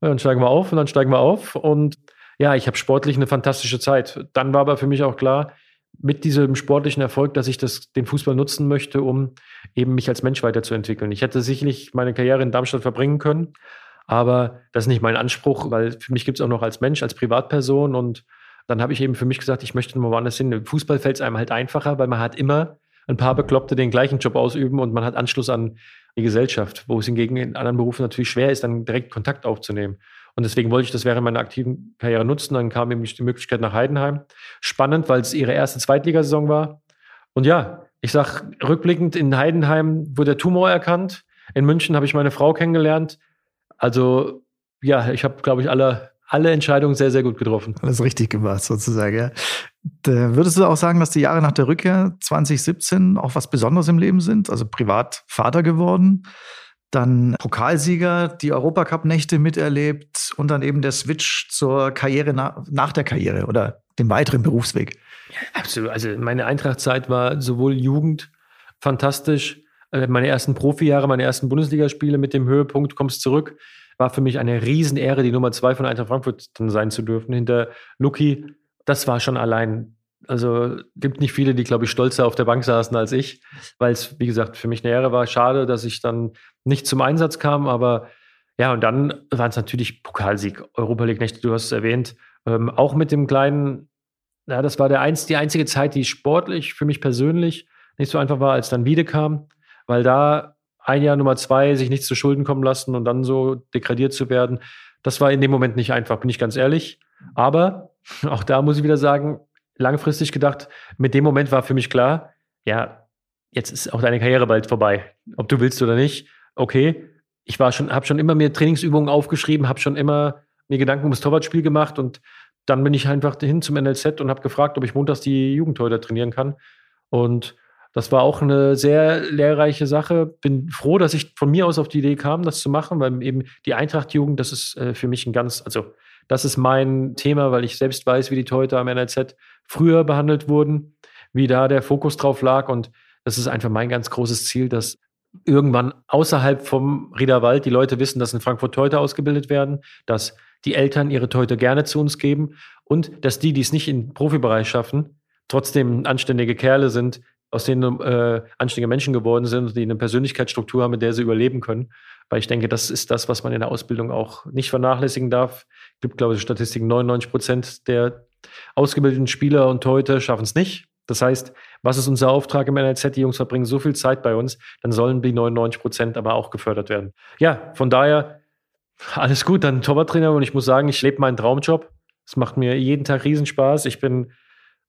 Dann steigen wir auf und dann steigen wir auf und ja, ich habe sportlich eine fantastische Zeit. Dann war aber für mich auch klar, mit diesem sportlichen Erfolg, dass ich das, den Fußball nutzen möchte, um eben mich als Mensch weiterzuentwickeln. Ich hätte sicherlich meine Karriere in Darmstadt verbringen können, aber das ist nicht mein Anspruch, weil für mich gibt es auch noch als Mensch, als Privatperson und dann habe ich eben für mich gesagt, ich möchte mal woanders hin. Im Fußball fällt es einem halt einfacher, weil man hat immer ein paar Bekloppte den gleichen Job ausüben und man hat Anschluss an die Gesellschaft, wo es hingegen in anderen Berufen natürlich schwer ist, dann direkt Kontakt aufzunehmen. Und deswegen wollte ich das während meiner aktiven Karriere nutzen. Dann kam nämlich die Möglichkeit nach Heidenheim. Spannend, weil es ihre erste Zweitligasaison war. Und ja, ich sag rückblickend, in Heidenheim wurde der Tumor erkannt. In München habe ich meine Frau kennengelernt. Also ja, ich habe, glaube ich, alle, alle Entscheidungen sehr, sehr gut getroffen. Alles richtig gemacht, sozusagen, ja. Da würdest du auch sagen, dass die Jahre nach der Rückkehr 2017 auch was Besonderes im Leben sind? Also privat Vater geworden, dann Pokalsieger, die Europacup-Nächte miterlebt und dann eben der Switch zur Karriere nach, nach der Karriere oder dem weiteren Berufsweg. Absolut. Also meine Eintrachtzeit war sowohl Jugend fantastisch, äh, meine ersten Profijahre, meine ersten Bundesligaspiele mit dem Höhepunkt kommst zurück, war für mich eine Riesenehre, die Nummer zwei von Eintracht Frankfurt sein zu dürfen hinter Luki. Das war schon allein also gibt nicht viele, die, glaube ich, stolzer auf der Bank saßen als ich, weil es, wie gesagt, für mich eine Ehre war. Schade, dass ich dann nicht zum Einsatz kam, aber ja, und dann waren es natürlich Pokalsieg, Europa League Nächte, du hast es erwähnt. Ähm, auch mit dem kleinen, ja, das war der einz, die einzige Zeit, die sportlich für mich persönlich nicht so einfach war, als dann wieder kam, weil da ein Jahr Nummer zwei sich nichts zu Schulden kommen lassen und dann so degradiert zu werden, das war in dem Moment nicht einfach, bin ich ganz ehrlich. Aber auch da muss ich wieder sagen, langfristig gedacht, mit dem Moment war für mich klar, ja, jetzt ist auch deine Karriere bald vorbei. Ob du willst oder nicht, okay. Ich war schon, habe schon immer mir Trainingsübungen aufgeschrieben, habe schon immer mir Gedanken ums Torwartspiel gemacht und dann bin ich einfach hin zum NLZ und habe gefragt, ob ich montags die Jugendtorhüter trainieren kann. Und das war auch eine sehr lehrreiche Sache. Bin froh, dass ich von mir aus auf die Idee kam, das zu machen, weil eben die Eintracht-Jugend, das ist äh, für mich ein ganz, also das ist mein Thema, weil ich selbst weiß, wie die Torhüter am NLZ früher behandelt wurden, wie da der Fokus drauf lag. Und das ist einfach mein ganz großes Ziel, dass irgendwann außerhalb vom Riederwald die Leute wissen, dass in Frankfurt Torhüter ausgebildet werden, dass die Eltern ihre Torhüter gerne zu uns geben und dass die, die es nicht im Profibereich schaffen, trotzdem anständige Kerle sind, aus denen äh, anständige Menschen geworden sind, die eine Persönlichkeitsstruktur haben, mit der sie überleben können. Weil ich denke, das ist das, was man in der Ausbildung auch nicht vernachlässigen darf. Es gibt, glaube ich, Statistiken, 99 Prozent der ausgebildeten Spieler und Torhüter schaffen es nicht. Das heißt, was ist unser Auftrag im NLZ? Die Jungs verbringen so viel Zeit bei uns, dann sollen die 99 Prozent aber auch gefördert werden. Ja, von daher alles gut, dann Torwarttrainer und ich muss sagen, ich lebe meinen Traumjob. Es macht mir jeden Tag Riesenspaß. Ich bin,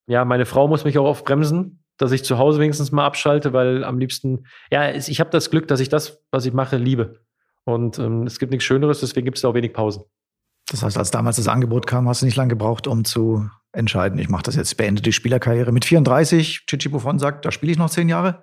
ja, meine Frau muss mich auch oft bremsen, dass ich zu Hause wenigstens mal abschalte, weil am liebsten, ja, ich habe das Glück, dass ich das, was ich mache, liebe. Und ähm, es gibt nichts Schöneres, deswegen gibt es auch wenig Pausen. Das heißt, als damals das Angebot kam, hast du nicht lange gebraucht, um zu entscheiden, ich mache das jetzt, beende die Spielerkarriere. Mit 34, Chichi Buffon sagt, da spiele ich noch zehn Jahre.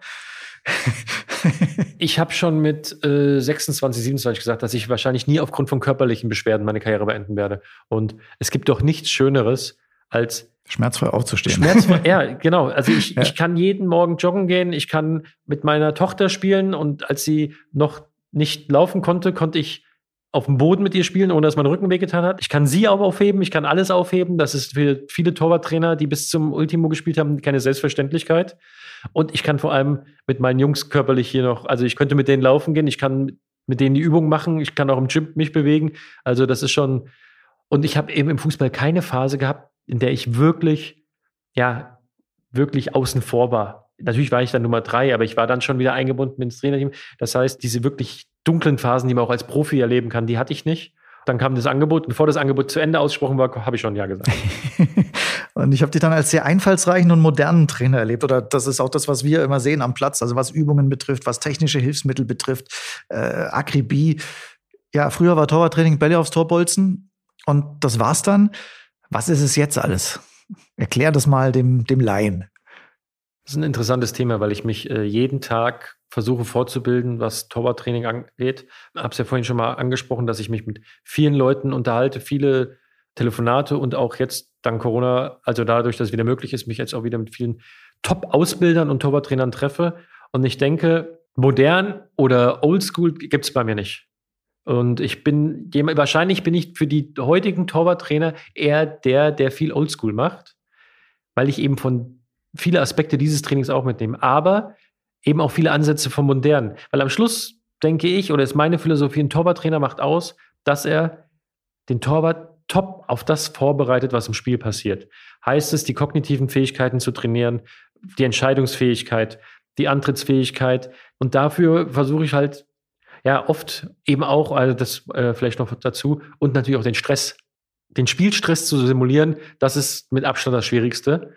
ich habe schon mit äh, 26, 27 gesagt, dass ich wahrscheinlich nie aufgrund von körperlichen Beschwerden meine Karriere beenden werde. Und es gibt doch nichts Schöneres, als schmerzfrei aufzustehen. Schmerzfrei, ja, genau. Also ich, ja. ich kann jeden Morgen joggen gehen, ich kann mit meiner Tochter spielen und als sie noch nicht laufen konnte, konnte ich auf dem Boden mit ihr spielen, ohne dass mein Rücken wehgetan hat. Ich kann sie auch aufheben, ich kann alles aufheben. Das ist für viele Torwarttrainer, die bis zum Ultimo gespielt haben, keine Selbstverständlichkeit. Und ich kann vor allem mit meinen Jungs körperlich hier noch, also ich könnte mit denen laufen gehen, ich kann mit denen die Übungen machen, ich kann auch im Gym mich bewegen. Also das ist schon, und ich habe eben im Fußball keine Phase gehabt, in der ich wirklich, ja, wirklich außen vor war. Natürlich war ich dann Nummer drei, aber ich war dann schon wieder eingebunden ins Trainerteam. Das heißt, diese wirklich dunklen Phasen, die man auch als Profi erleben kann, die hatte ich nicht. Dann kam das Angebot bevor das Angebot zu Ende ausgesprochen war, habe ich schon Ja gesagt. und ich habe dich dann als sehr einfallsreichen und modernen Trainer erlebt. Oder das ist auch das, was wir immer sehen am Platz, also was Übungen betrifft, was technische Hilfsmittel betrifft, äh, Akribie. Ja, früher war Torwarttraining Bälle aufs Tor bolzen und das war's dann. Was ist es jetzt alles? Erklär das mal dem, dem Laien. Das ist ein interessantes Thema, weil ich mich äh, jeden Tag versuche fortzubilden, was Torwarttraining angeht. Ich habe es ja vorhin schon mal angesprochen, dass ich mich mit vielen Leuten unterhalte, viele Telefonate und auch jetzt dank Corona, also dadurch, dass es wieder möglich ist, mich jetzt auch wieder mit vielen Top-Ausbildern und Torwarttrainern treffe. Und ich denke, modern oder oldschool gibt es bei mir nicht. Und ich bin, wahrscheinlich bin ich für die heutigen Torwarttrainer eher der, der viel oldschool macht, weil ich eben von viele Aspekte dieses Trainings auch mitnehme. Aber eben auch viele Ansätze vom Modernen. Weil am Schluss denke ich, oder ist meine Philosophie, ein Torwarttrainer macht aus, dass er den Torwart top auf das vorbereitet, was im Spiel passiert. Heißt es, die kognitiven Fähigkeiten zu trainieren, die Entscheidungsfähigkeit, die Antrittsfähigkeit. Und dafür versuche ich halt, ja, oft eben auch, also das äh, vielleicht noch dazu, und natürlich auch den Stress, den Spielstress zu simulieren, das ist mit Abstand das Schwierigste.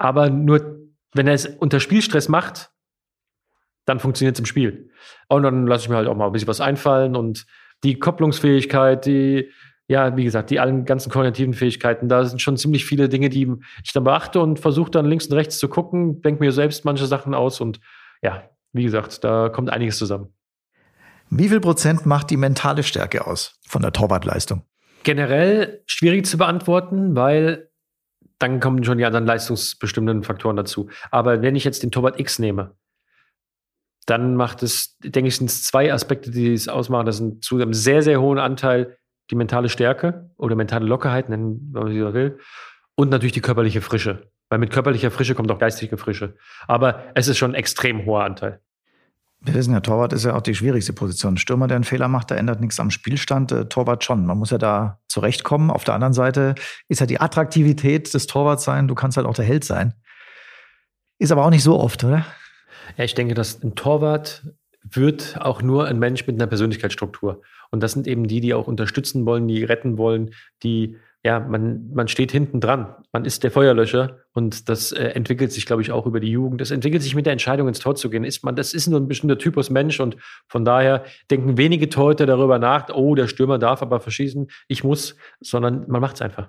Aber nur, wenn er es unter Spielstress macht, dann funktioniert es im Spiel. Und dann lasse ich mir halt auch mal ein bisschen was einfallen und die Kopplungsfähigkeit, die, ja, wie gesagt, die allen ganzen kognitiven Fähigkeiten, da sind schon ziemlich viele Dinge, die ich dann beachte und versuche dann links und rechts zu gucken, denke mir selbst manche Sachen aus und ja, wie gesagt, da kommt einiges zusammen. Wie viel Prozent macht die mentale Stärke aus von der Torwartleistung? Generell schwierig zu beantworten, weil dann kommen schon die anderen leistungsbestimmenden Faktoren dazu. Aber wenn ich jetzt den Torwart X nehme, dann macht es, denke ich, sind es zwei Aspekte, die es ausmachen. Das sind zu einem sehr, sehr hohen Anteil die mentale Stärke oder mentale Lockerheit, nennen, wenn man sie so will, und natürlich die körperliche Frische. Weil mit körperlicher Frische kommt auch geistige Frische. Aber es ist schon ein extrem hoher Anteil. Wir wissen ja, Torwart ist ja auch die schwierigste Position. Stürmer, der einen Fehler macht, der ändert nichts am Spielstand. Äh, Torwart schon. Man muss ja da zurechtkommen. Auf der anderen Seite ist ja die Attraktivität des Torwarts sein. Du kannst halt auch der Held sein. Ist aber auch nicht so oft, oder? Ja, ich denke, dass ein Torwart wird auch nur ein Mensch mit einer Persönlichkeitsstruktur. Und das sind eben die, die auch unterstützen wollen, die retten wollen, die ja, man, man steht hinten dran. Man ist der Feuerlöscher und das äh, entwickelt sich, glaube ich, auch über die Jugend. Das entwickelt sich mit der Entscheidung, ins Tor zu gehen. Ist man, das ist nur ein bestimmter Typus Mensch und von daher denken wenige Torhüter darüber nach, oh, der Stürmer darf aber verschießen, ich muss, sondern man macht es einfach.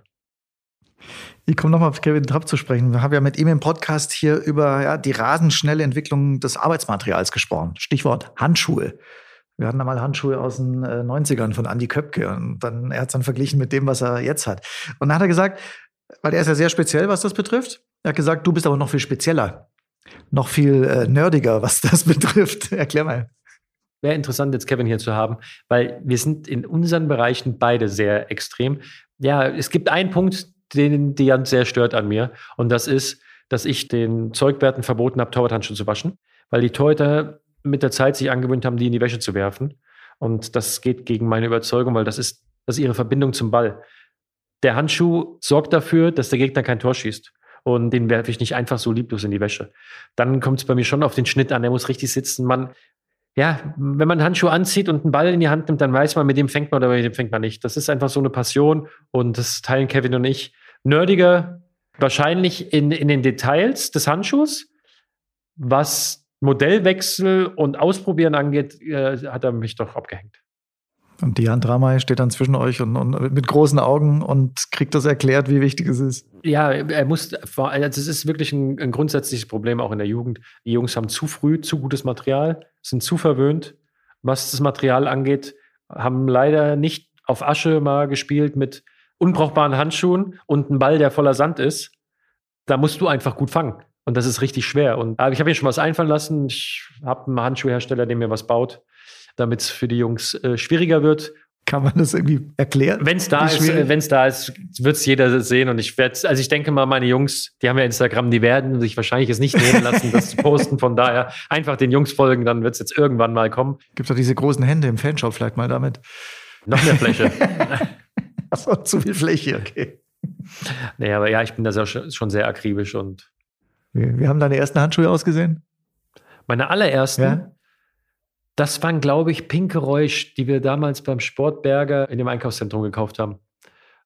Ich komme nochmal auf Kevin Trapp zu sprechen. Wir haben ja mit ihm im Podcast hier über ja, die rasend Entwicklung des Arbeitsmaterials gesprochen. Stichwort Handschuhe. Wir hatten einmal Handschuhe aus den äh, 90ern von Andy Köpke und dann, er hat es dann verglichen mit dem, was er jetzt hat. Und dann hat er gesagt, weil er ist ja sehr speziell, was das betrifft. Er hat gesagt, du bist aber noch viel spezieller, noch viel äh, nerdiger, was das betrifft. Erklär mal. Wäre interessant, jetzt Kevin hier zu haben, weil wir sind in unseren Bereichen beide sehr extrem. Ja, es gibt einen Punkt, den Dian sehr stört an mir. Und das ist, dass ich den Zeugwerten verboten habe, Torwarthandschuhe zu waschen, weil die Torhüter mit der Zeit sich angewöhnt haben, die in die Wäsche zu werfen. Und das geht gegen meine Überzeugung, weil das ist, das ist ihre Verbindung zum Ball. Der Handschuh sorgt dafür, dass der Gegner kein Tor schießt. Und den werfe ich nicht einfach so lieblos in die Wäsche. Dann kommt es bei mir schon auf den Schnitt an, der muss richtig sitzen. Man, ja, wenn man Handschuhe anzieht und einen Ball in die Hand nimmt, dann weiß man, mit dem fängt man oder mit dem fängt man nicht. Das ist einfach so eine Passion und das teilen Kevin und ich nerdiger, wahrscheinlich in, in den Details des Handschuhs. Was Modellwechsel und Ausprobieren angeht, äh, hat er mich doch abgehängt. Und Dian Dramay steht dann zwischen euch und, und, mit großen Augen und kriegt das erklärt, wie wichtig es ist. Ja, er muss, also es ist wirklich ein, ein, grundsätzliches Problem auch in der Jugend. Die Jungs haben zu früh zu gutes Material, sind zu verwöhnt, was das Material angeht, haben leider nicht auf Asche mal gespielt mit unbrauchbaren Handschuhen und einen Ball, der voller Sand ist, da musst du einfach gut fangen. Und das ist richtig schwer. Und ich habe mir schon was einfallen lassen. Ich habe einen Handschuhhersteller, der mir was baut, damit es für die Jungs äh, schwieriger wird. Kann man das irgendwie erklären? Wenn es da ist, wenn es da ist, wird es jeder sehen. Und ich werde, also ich denke mal, meine Jungs, die haben ja Instagram, die werden sich wahrscheinlich es nicht nehmen lassen, das zu posten. Von daher einfach den Jungs folgen, dann wird es jetzt irgendwann mal kommen. Gibt doch diese großen Hände im Fanshop vielleicht mal damit. Noch mehr Fläche. Achso, zu viel Fläche, okay. Nee, aber ja, ich bin da schon sehr akribisch und. Wie, wie haben deine ersten Handschuhe ausgesehen? Meine allerersten? Ja? Das waren, glaube ich, pinke Räusch, die wir damals beim Sportberger in dem Einkaufszentrum gekauft haben.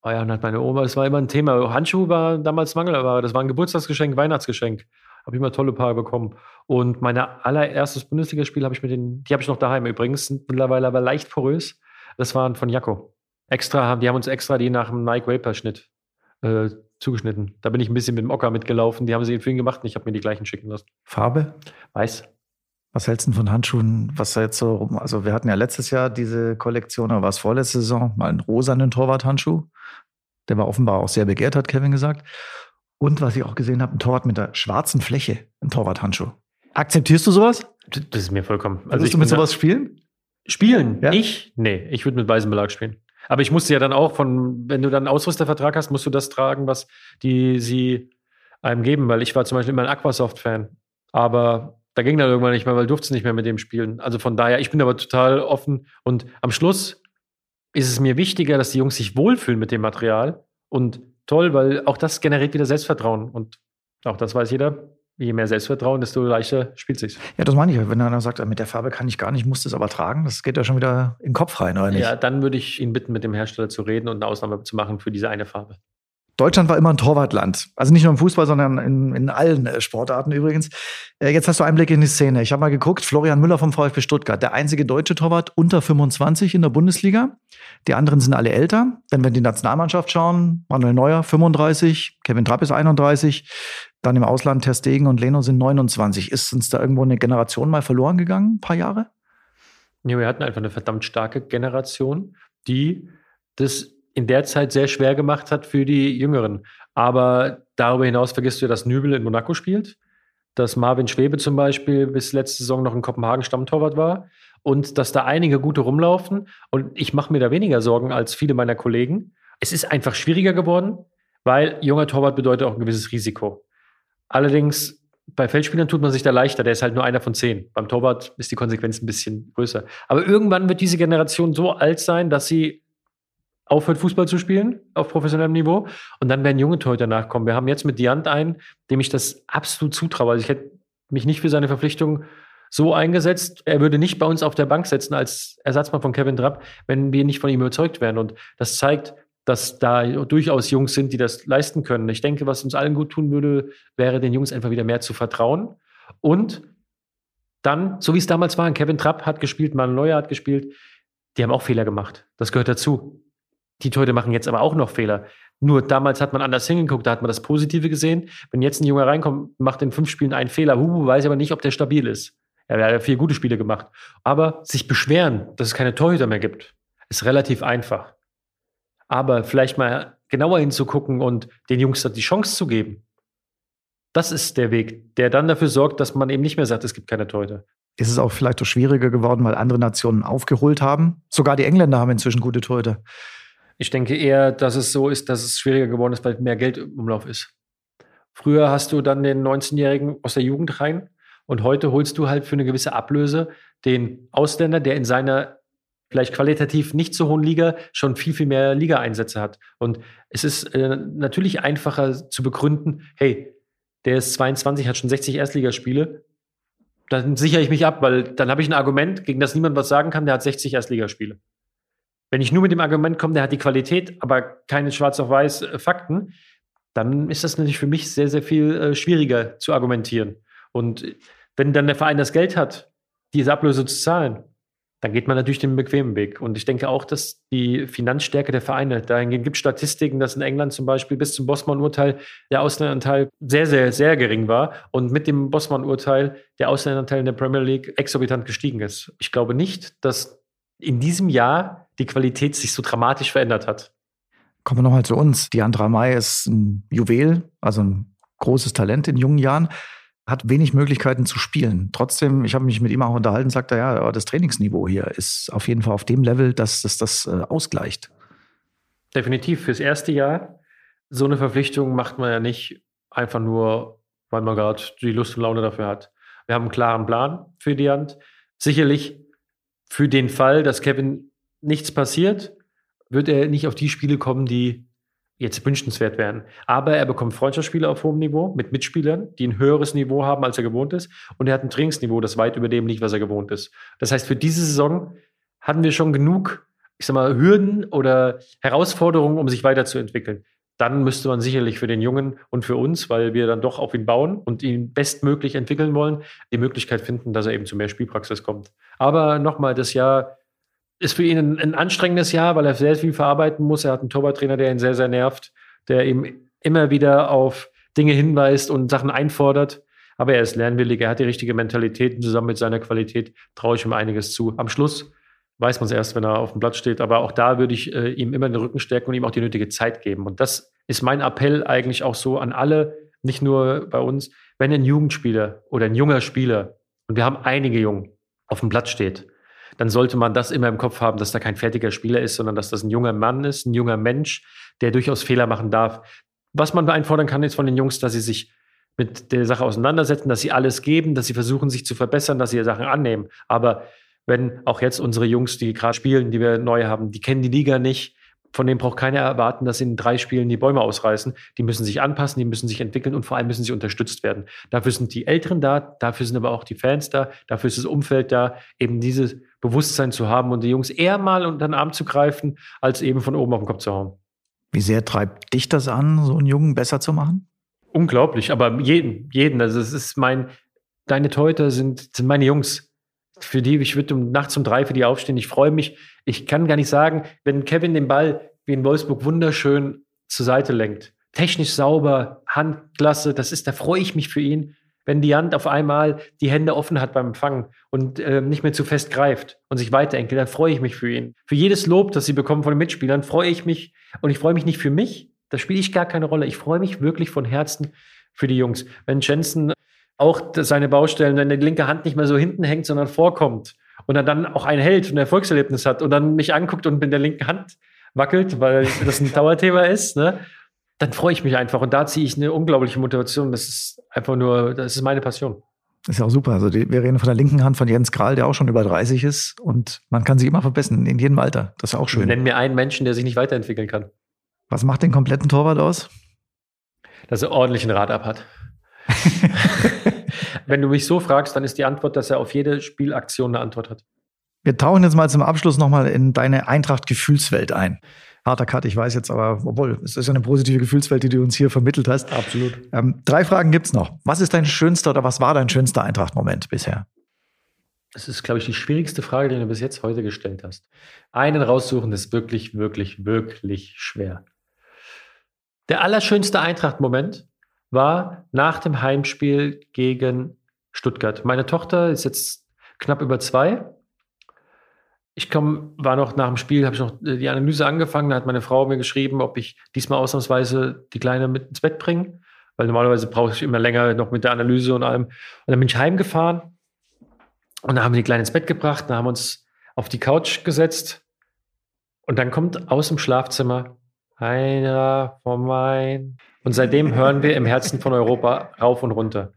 Oh ja, und hat meine Oma, das war immer ein Thema. Handschuhe war damals Mangel, aber das war ein Geburtstagsgeschenk, Weihnachtsgeschenk. Habe ich immer tolle Paare bekommen. Und mein allererstes Bundesligaspiel habe ich mit den, die habe ich noch daheim übrigens, sind mittlerweile aber leicht porös. Das waren von Jacko extra die haben uns extra die nach dem Nike Vapor Schnitt äh, zugeschnitten. Da bin ich ein bisschen mit dem Ocker mitgelaufen. Die haben sie für ihn gemacht und ich habe mir die gleichen schicken lassen. Farbe? Weiß. Was hältst du von Handschuhen? Was da jetzt so rum? Also, wir hatten ja letztes Jahr diese Kollektion, oder war es vorletzte Saison, mal einen rosanen Torwart-Handschuh. Der war offenbar auch sehr begehrt, hat Kevin gesagt. Und was ich auch gesehen habe, ein Torwart mit der schwarzen Fläche, ein Torwart-Handschuh. Akzeptierst du sowas? Das ist mir vollkommen. Also Würdest du mit sowas spielen? Spielen? Ja? Ich? Nee, ich würde mit weißem Belag spielen. Aber ich musste ja dann auch von, wenn du dann einen Ausrüstervertrag hast, musst du das tragen, was die sie einem geben, weil ich war zum Beispiel immer ein Aquasoft-Fan. Aber da ging dann irgendwann nicht mehr, weil durfte es nicht mehr mit dem spielen. Also von daher, ich bin aber total offen. Und am Schluss ist es mir wichtiger, dass die Jungs sich wohlfühlen mit dem Material. Und toll, weil auch das generiert wieder Selbstvertrauen. Und auch das weiß jeder je mehr Selbstvertrauen, desto leichter spielt sich. Ja, das meine ich. Wenn einer sagt, mit der Farbe kann ich gar nicht, muss das aber tragen, das geht ja schon wieder in den Kopf rein, oder nicht? Ja, dann würde ich ihn bitten, mit dem Hersteller zu reden und eine Ausnahme zu machen für diese eine Farbe. Deutschland war immer ein Torwartland. Also nicht nur im Fußball, sondern in, in allen äh, Sportarten übrigens. Äh, jetzt hast du Einblick in die Szene. Ich habe mal geguckt, Florian Müller vom VfB Stuttgart, der einzige deutsche Torwart unter 25 in der Bundesliga. Die anderen sind alle älter. Denn wenn die Nationalmannschaft schauen, Manuel Neuer 35, Kevin Trapp ist 31, dann im Ausland Ter Stegen und Leno sind 29. Ist uns da irgendwo eine Generation mal verloren gegangen, ein paar Jahre? Ja, wir hatten einfach eine verdammt starke Generation, die das in der Zeit sehr schwer gemacht hat für die Jüngeren. Aber darüber hinaus vergisst du, dass Nübel in Monaco spielt, dass Marvin Schwebe zum Beispiel bis letzte Saison noch in Kopenhagen Stammtorwart war und dass da einige gute rumlaufen. Und ich mache mir da weniger Sorgen als viele meiner Kollegen. Es ist einfach schwieriger geworden, weil junger Torwart bedeutet auch ein gewisses Risiko. Allerdings bei Feldspielern tut man sich da leichter, der ist halt nur einer von zehn. Beim Torwart ist die Konsequenz ein bisschen größer. Aber irgendwann wird diese Generation so alt sein, dass sie aufhört, Fußball zu spielen auf professionellem Niveau. Und dann werden junge Torhüter nachkommen. Wir haben jetzt mit Diant einen, dem ich das absolut zutraue. Also ich hätte mich nicht für seine Verpflichtung so eingesetzt. Er würde nicht bei uns auf der Bank setzen als Ersatzmann von Kevin Trapp, wenn wir nicht von ihm überzeugt wären. Und das zeigt, dass da durchaus Jungs sind, die das leisten können. Ich denke, was uns allen gut tun würde, wäre den Jungs einfach wieder mehr zu vertrauen. Und dann, so wie es damals war, Kevin Trapp hat gespielt, Manuel Neuer hat gespielt, die haben auch Fehler gemacht. Das gehört dazu. Die Leute machen jetzt aber auch noch Fehler. Nur damals hat man anders hingeguckt, da hat man das Positive gesehen. Wenn jetzt ein Junge reinkommt, macht in fünf Spielen einen Fehler, huh, weiß aber nicht, ob der stabil ist. Er hat ja vier gute Spiele gemacht. Aber sich beschweren, dass es keine Torhüter mehr gibt, ist relativ einfach. Aber vielleicht mal genauer hinzugucken und den Jungs die Chance zu geben. Das ist der Weg, der dann dafür sorgt, dass man eben nicht mehr sagt, es gibt keine Torhüter. Ist es auch vielleicht auch schwieriger geworden, weil andere Nationen aufgeholt haben? Sogar die Engländer haben inzwischen gute Torhüter. Ich denke eher, dass es so ist, dass es schwieriger geworden ist, weil mehr Geld im Umlauf ist. Früher hast du dann den 19-Jährigen aus der Jugend rein und heute holst du halt für eine gewisse Ablöse den Ausländer, der in seiner vielleicht qualitativ nicht so hohen Liga schon viel, viel mehr Liga-Einsätze hat. Und es ist äh, natürlich einfacher zu begründen, hey, der ist 22, hat schon 60 Erstligaspiele, dann sichere ich mich ab, weil dann habe ich ein Argument, gegen das niemand was sagen kann, der hat 60 Erstligaspiele. Wenn ich nur mit dem Argument komme, der hat die Qualität, aber keine schwarz auf weiß äh, Fakten, dann ist das natürlich für mich sehr, sehr viel äh, schwieriger zu argumentieren. Und wenn dann der Verein das Geld hat, diese Ablöse zu zahlen, dann geht man natürlich den bequemen Weg. Und ich denke auch, dass die Finanzstärke der Vereine, dahingehend gibt es Statistiken, dass in England zum Beispiel bis zum Bossmann-Urteil der Ausländeranteil sehr, sehr, sehr gering war und mit dem Bossmann-Urteil der Ausländeranteil in der Premier League exorbitant gestiegen ist. Ich glaube nicht, dass in diesem Jahr die Qualität sich so dramatisch verändert hat. Kommen wir nochmal zu uns. Die Andra May ist ein Juwel, also ein großes Talent in jungen Jahren hat wenig Möglichkeiten zu spielen. Trotzdem, ich habe mich mit ihm auch unterhalten, sagt er, ja, das Trainingsniveau hier ist auf jeden Fall auf dem Level, dass das das äh, ausgleicht. Definitiv. Fürs erste Jahr, so eine Verpflichtung macht man ja nicht einfach nur, weil man gerade die Lust und Laune dafür hat. Wir haben einen klaren Plan für die Hand. Sicherlich für den Fall, dass Kevin nichts passiert, wird er nicht auf die Spiele kommen, die jetzt wünschenswert wären. Aber er bekommt Freundschaftsspiele auf hohem Niveau mit Mitspielern, die ein höheres Niveau haben, als er gewohnt ist. Und er hat ein Trainingsniveau, das weit über dem liegt, was er gewohnt ist. Das heißt, für diese Saison hatten wir schon genug, ich sag mal, Hürden oder Herausforderungen, um sich weiterzuentwickeln. Dann müsste man sicherlich für den Jungen und für uns, weil wir dann doch auf ihn bauen und ihn bestmöglich entwickeln wollen, die Möglichkeit finden, dass er eben zu mehr Spielpraxis kommt. Aber nochmal, das Jahr ist für ihn ein, ein, anstrengendes Jahr, weil er sehr viel verarbeiten muss. Er hat einen Torwarttrainer, der ihn sehr, sehr nervt, der ihm immer wieder auf Dinge hinweist und Sachen einfordert. Aber er ist lernwillig, er hat die richtige Mentalität und zusammen mit seiner Qualität traue ich ihm einiges zu. Am Schluss weiß man es erst, wenn er auf dem Platz steht. Aber auch da würde ich äh, ihm immer den Rücken stärken und ihm auch die nötige Zeit geben. Und das ist mein Appell eigentlich auch so an alle, nicht nur bei uns, wenn ein Jugendspieler oder ein junger Spieler, und wir haben einige Jungen, auf dem Platz steht, dann sollte man das immer im Kopf haben, dass da kein fertiger Spieler ist, sondern dass das ein junger Mann ist, ein junger Mensch, der durchaus Fehler machen darf. Was man einfordern kann, ist von den Jungs, dass sie sich mit der Sache auseinandersetzen, dass sie alles geben, dass sie versuchen, sich zu verbessern, dass sie Sachen annehmen. Aber wenn auch jetzt unsere Jungs, die gerade spielen, die wir neu haben, die kennen die Liga nicht, von dem braucht keiner erwarten, dass sie in drei Spielen die Bäume ausreißen. Die müssen sich anpassen, die müssen sich entwickeln und vor allem müssen sie unterstützt werden. Dafür sind die Älteren da, dafür sind aber auch die Fans da, dafür ist das Umfeld da, eben dieses Bewusstsein zu haben und die Jungs eher mal unter den Arm zu greifen, als eben von oben auf den Kopf zu hauen. Wie sehr treibt dich das an, so einen Jungen besser zu machen? Unglaublich, aber jeden, jeden. Also es ist mein, deine Teute sind, sind meine Jungs für die, ich würde um, nachts um drei für die aufstehen. Ich freue mich. Ich kann gar nicht sagen, wenn Kevin den Ball wie in Wolfsburg wunderschön zur Seite lenkt, technisch sauber, Handklasse, das ist, da freue ich mich für ihn, wenn die Hand auf einmal die Hände offen hat beim Empfangen und äh, nicht mehr zu fest greift und sich weiterenkelt, dann freue ich mich für ihn. Für jedes Lob, das sie bekommen von den Mitspielern, freue ich mich und ich freue mich nicht für mich, da spiele ich gar keine Rolle. Ich freue mich wirklich von Herzen für die Jungs. Wenn Jensen auch seine Baustellen, wenn die linke Hand nicht mehr so hinten hängt, sondern vorkommt und er dann auch ein Held und ein Erfolgserlebnis hat und dann mich anguckt und mit der linken Hand wackelt, weil das ein Dauerthema ist, ne? Dann freue ich mich einfach und da ziehe ich eine unglaubliche Motivation. Das ist einfach nur, das ist meine Passion. Das ist ja auch super. Also die, wir reden von der linken Hand von Jens Kral, der auch schon über 30 ist und man kann sich immer verbessern, in jedem Alter. Das ist auch schön. Nenn mir einen Menschen, der sich nicht weiterentwickeln kann. Was macht den kompletten Torwart aus? Dass er ordentlichen Rad ab hat. Wenn du mich so fragst, dann ist die Antwort, dass er auf jede Spielaktion eine Antwort hat. Wir tauchen jetzt mal zum Abschluss nochmal in deine Eintracht-Gefühlswelt ein. Harter Cut, ich weiß jetzt, aber obwohl, es ist ja eine positive Gefühlswelt, die du uns hier vermittelt hast. Absolut. Ähm, drei Fragen gibt's noch. Was ist dein schönster oder was war dein schönster Eintracht-Moment bisher? Das ist, glaube ich, die schwierigste Frage, die du bis jetzt heute gestellt hast. Einen raussuchen ist wirklich, wirklich, wirklich schwer. Der allerschönste Eintracht-Moment war nach dem Heimspiel gegen Stuttgart. Meine Tochter ist jetzt knapp über zwei. Ich komm, war noch nach dem Spiel, habe ich noch die Analyse angefangen. Da hat meine Frau mir geschrieben, ob ich diesmal ausnahmsweise die Kleine mit ins Bett bringe, weil normalerweise brauche ich immer länger noch mit der Analyse und allem. Und dann bin ich heimgefahren und dann haben wir die Kleine ins Bett gebracht, dann haben wir uns auf die Couch gesetzt und dann kommt aus dem Schlafzimmer einer von mein. Und seitdem hören wir im Herzen von Europa rauf und runter.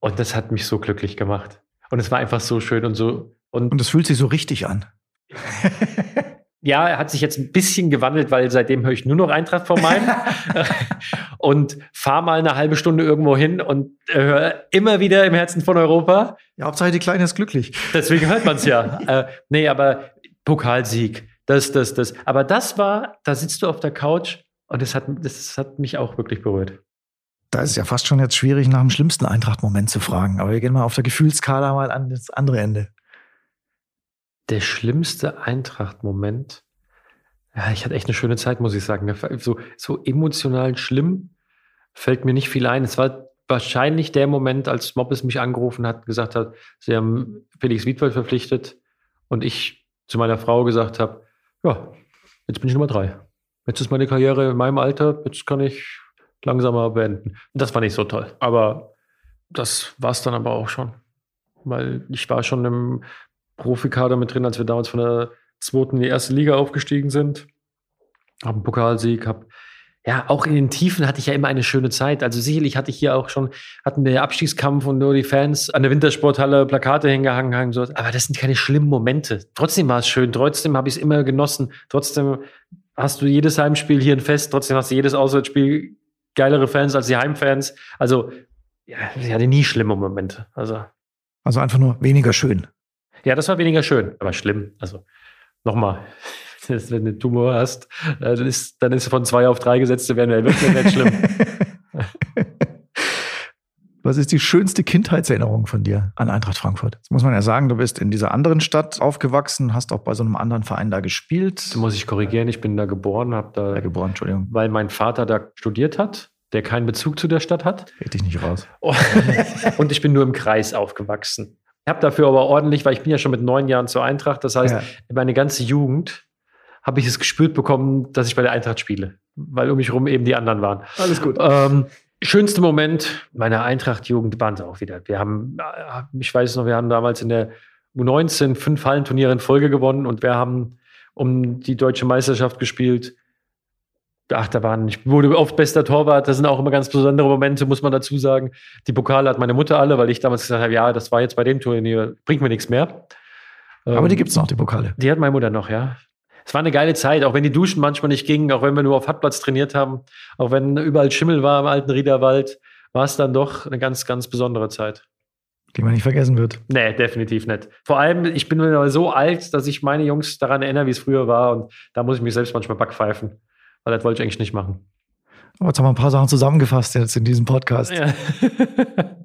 Und das hat mich so glücklich gemacht. Und es war einfach so schön und so. Und, Und es fühlt sich so richtig an. ja, er hat sich jetzt ein bisschen gewandelt, weil seitdem höre ich nur noch Eintracht vom Main und fahre mal eine halbe Stunde irgendwo hin und äh, höre immer wieder im Herzen von Europa. Ja, Hauptsache die Kleine ist glücklich. Deswegen hört man es ja. äh, nee, aber Pokalsieg, das, das, das. Aber das war, da sitzt du auf der Couch und das hat, das hat mich auch wirklich berührt. Da ist es ja fast schon jetzt schwierig, nach dem schlimmsten Eintracht-Moment zu fragen. Aber wir gehen mal auf der Gefühlskala mal an das andere Ende. Der schlimmste Eintracht-Moment. Ja, ich hatte echt eine schöne Zeit, muss ich sagen. So, so emotional schlimm fällt mir nicht viel ein. Es war wahrscheinlich der Moment, als Moppes mich angerufen hat, gesagt hat, sie haben Felix Wiedwald verpflichtet und ich zu meiner Frau gesagt habe, ja, jetzt bin ich Nummer drei. Jetzt ist meine Karriere in meinem Alter, jetzt kann ich langsamer beenden. Das war nicht so toll. Aber das war es dann aber auch schon. Weil ich war schon im Profikader mit drin, als wir damals von der zweiten in die erste Liga aufgestiegen sind. Hab einen Pokalsieg, hab ja, auch in den Tiefen hatte ich ja immer eine schöne Zeit. Also sicherlich hatte ich hier auch schon, hatten wir Abstiegskampf und nur die Fans an der Wintersporthalle Plakate hingehangen haben. So. Aber das sind keine schlimmen Momente. Trotzdem war es schön, trotzdem habe ich es immer genossen. Trotzdem hast du jedes Heimspiel hier ein Fest, trotzdem hast du jedes Auswärtsspiel geilere Fans als die Heimfans. Also, ja, ich hatte nie schlimme Momente. Also, Also einfach nur weniger schön. Ja, das war weniger schön, aber schlimm. Also, nochmal, das- wenn du einen Tumor hast, äh, dann ist, dann ist von zwei auf drei gesetzt zu werden, wirklich nicht schlimm. Was ist die schönste Kindheitserinnerung von dir an Eintracht Frankfurt? Jetzt muss man ja sagen, du bist in dieser anderen Stadt aufgewachsen, hast auch bei so einem anderen Verein da gespielt. Da muss ich korrigieren, ich bin da geboren, habe da, Ja, geboren, Entschuldigung, weil mein Vater da studiert hat, der keinen Bezug zu der Stadt hat. red dich nicht raus. Und ich bin nur im Kreis aufgewachsen. Ich habe dafür aber ordentlich, weil ich bin ja schon mit neun Jahren zur Eintracht. Das heißt, Ja. meine ganze Jugend habe ich es gespürt bekommen, dass ich bei der Eintracht spiele, weil um mich herum eben die anderen waren. Alles gut. Ähm, schönste Moment meiner Eintracht-Jugend waren es auch wieder. Wir haben, äh, ich weiß noch, wir haben damals in der U19 fünf Hallenturniere in Folge gewonnen und wir haben um die deutsche Meisterschaft gespielt. Ach, da waren, ich wurde oft bester Torwart. Das sind auch immer ganz besondere Momente, muss man dazu sagen. Die Pokale hat meine Mutter alle, weil ich damals gesagt habe, ja, das war jetzt bei dem Turnier, bringt mir nichts mehr. Aber Ähm, die gibt's noch, die Pokale. die hat meine Mutter noch, ja. Es war eine geile Zeit, auch wenn die Duschen manchmal nicht gingen, auch wenn wir nur auf Hartplatz trainiert haben, auch wenn überall Schimmel war im alten Riederwald, war es dann doch eine ganz, ganz besondere Zeit. Die man nicht vergessen wird. Nee, definitiv nicht. Vor allem, ich bin so alt, dass ich meine Jungs daran erinnere, wie es früher war und da muss ich mich selbst manchmal backpfeifen, weil das wollte ich eigentlich nicht machen. Aber jetzt haben wir ein paar Sachen zusammengefasst jetzt in diesem Podcast. Ja,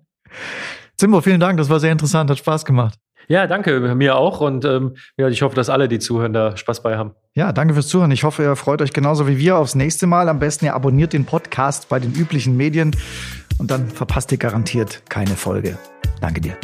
Zimbo, vielen Dank, das war sehr interessant, hat Spaß gemacht. ja danke, mir auch und ähm, ja, ich hoffe, dass alle, die zuhören, da Spaß bei haben. Ja, danke fürs Zuhören. Ich hoffe, ihr freut euch genauso wie wir aufs nächste Mal. Am besten ihr abonniert den Podcast bei den üblichen Medien und dann verpasst ihr garantiert keine Folge. Danke dir.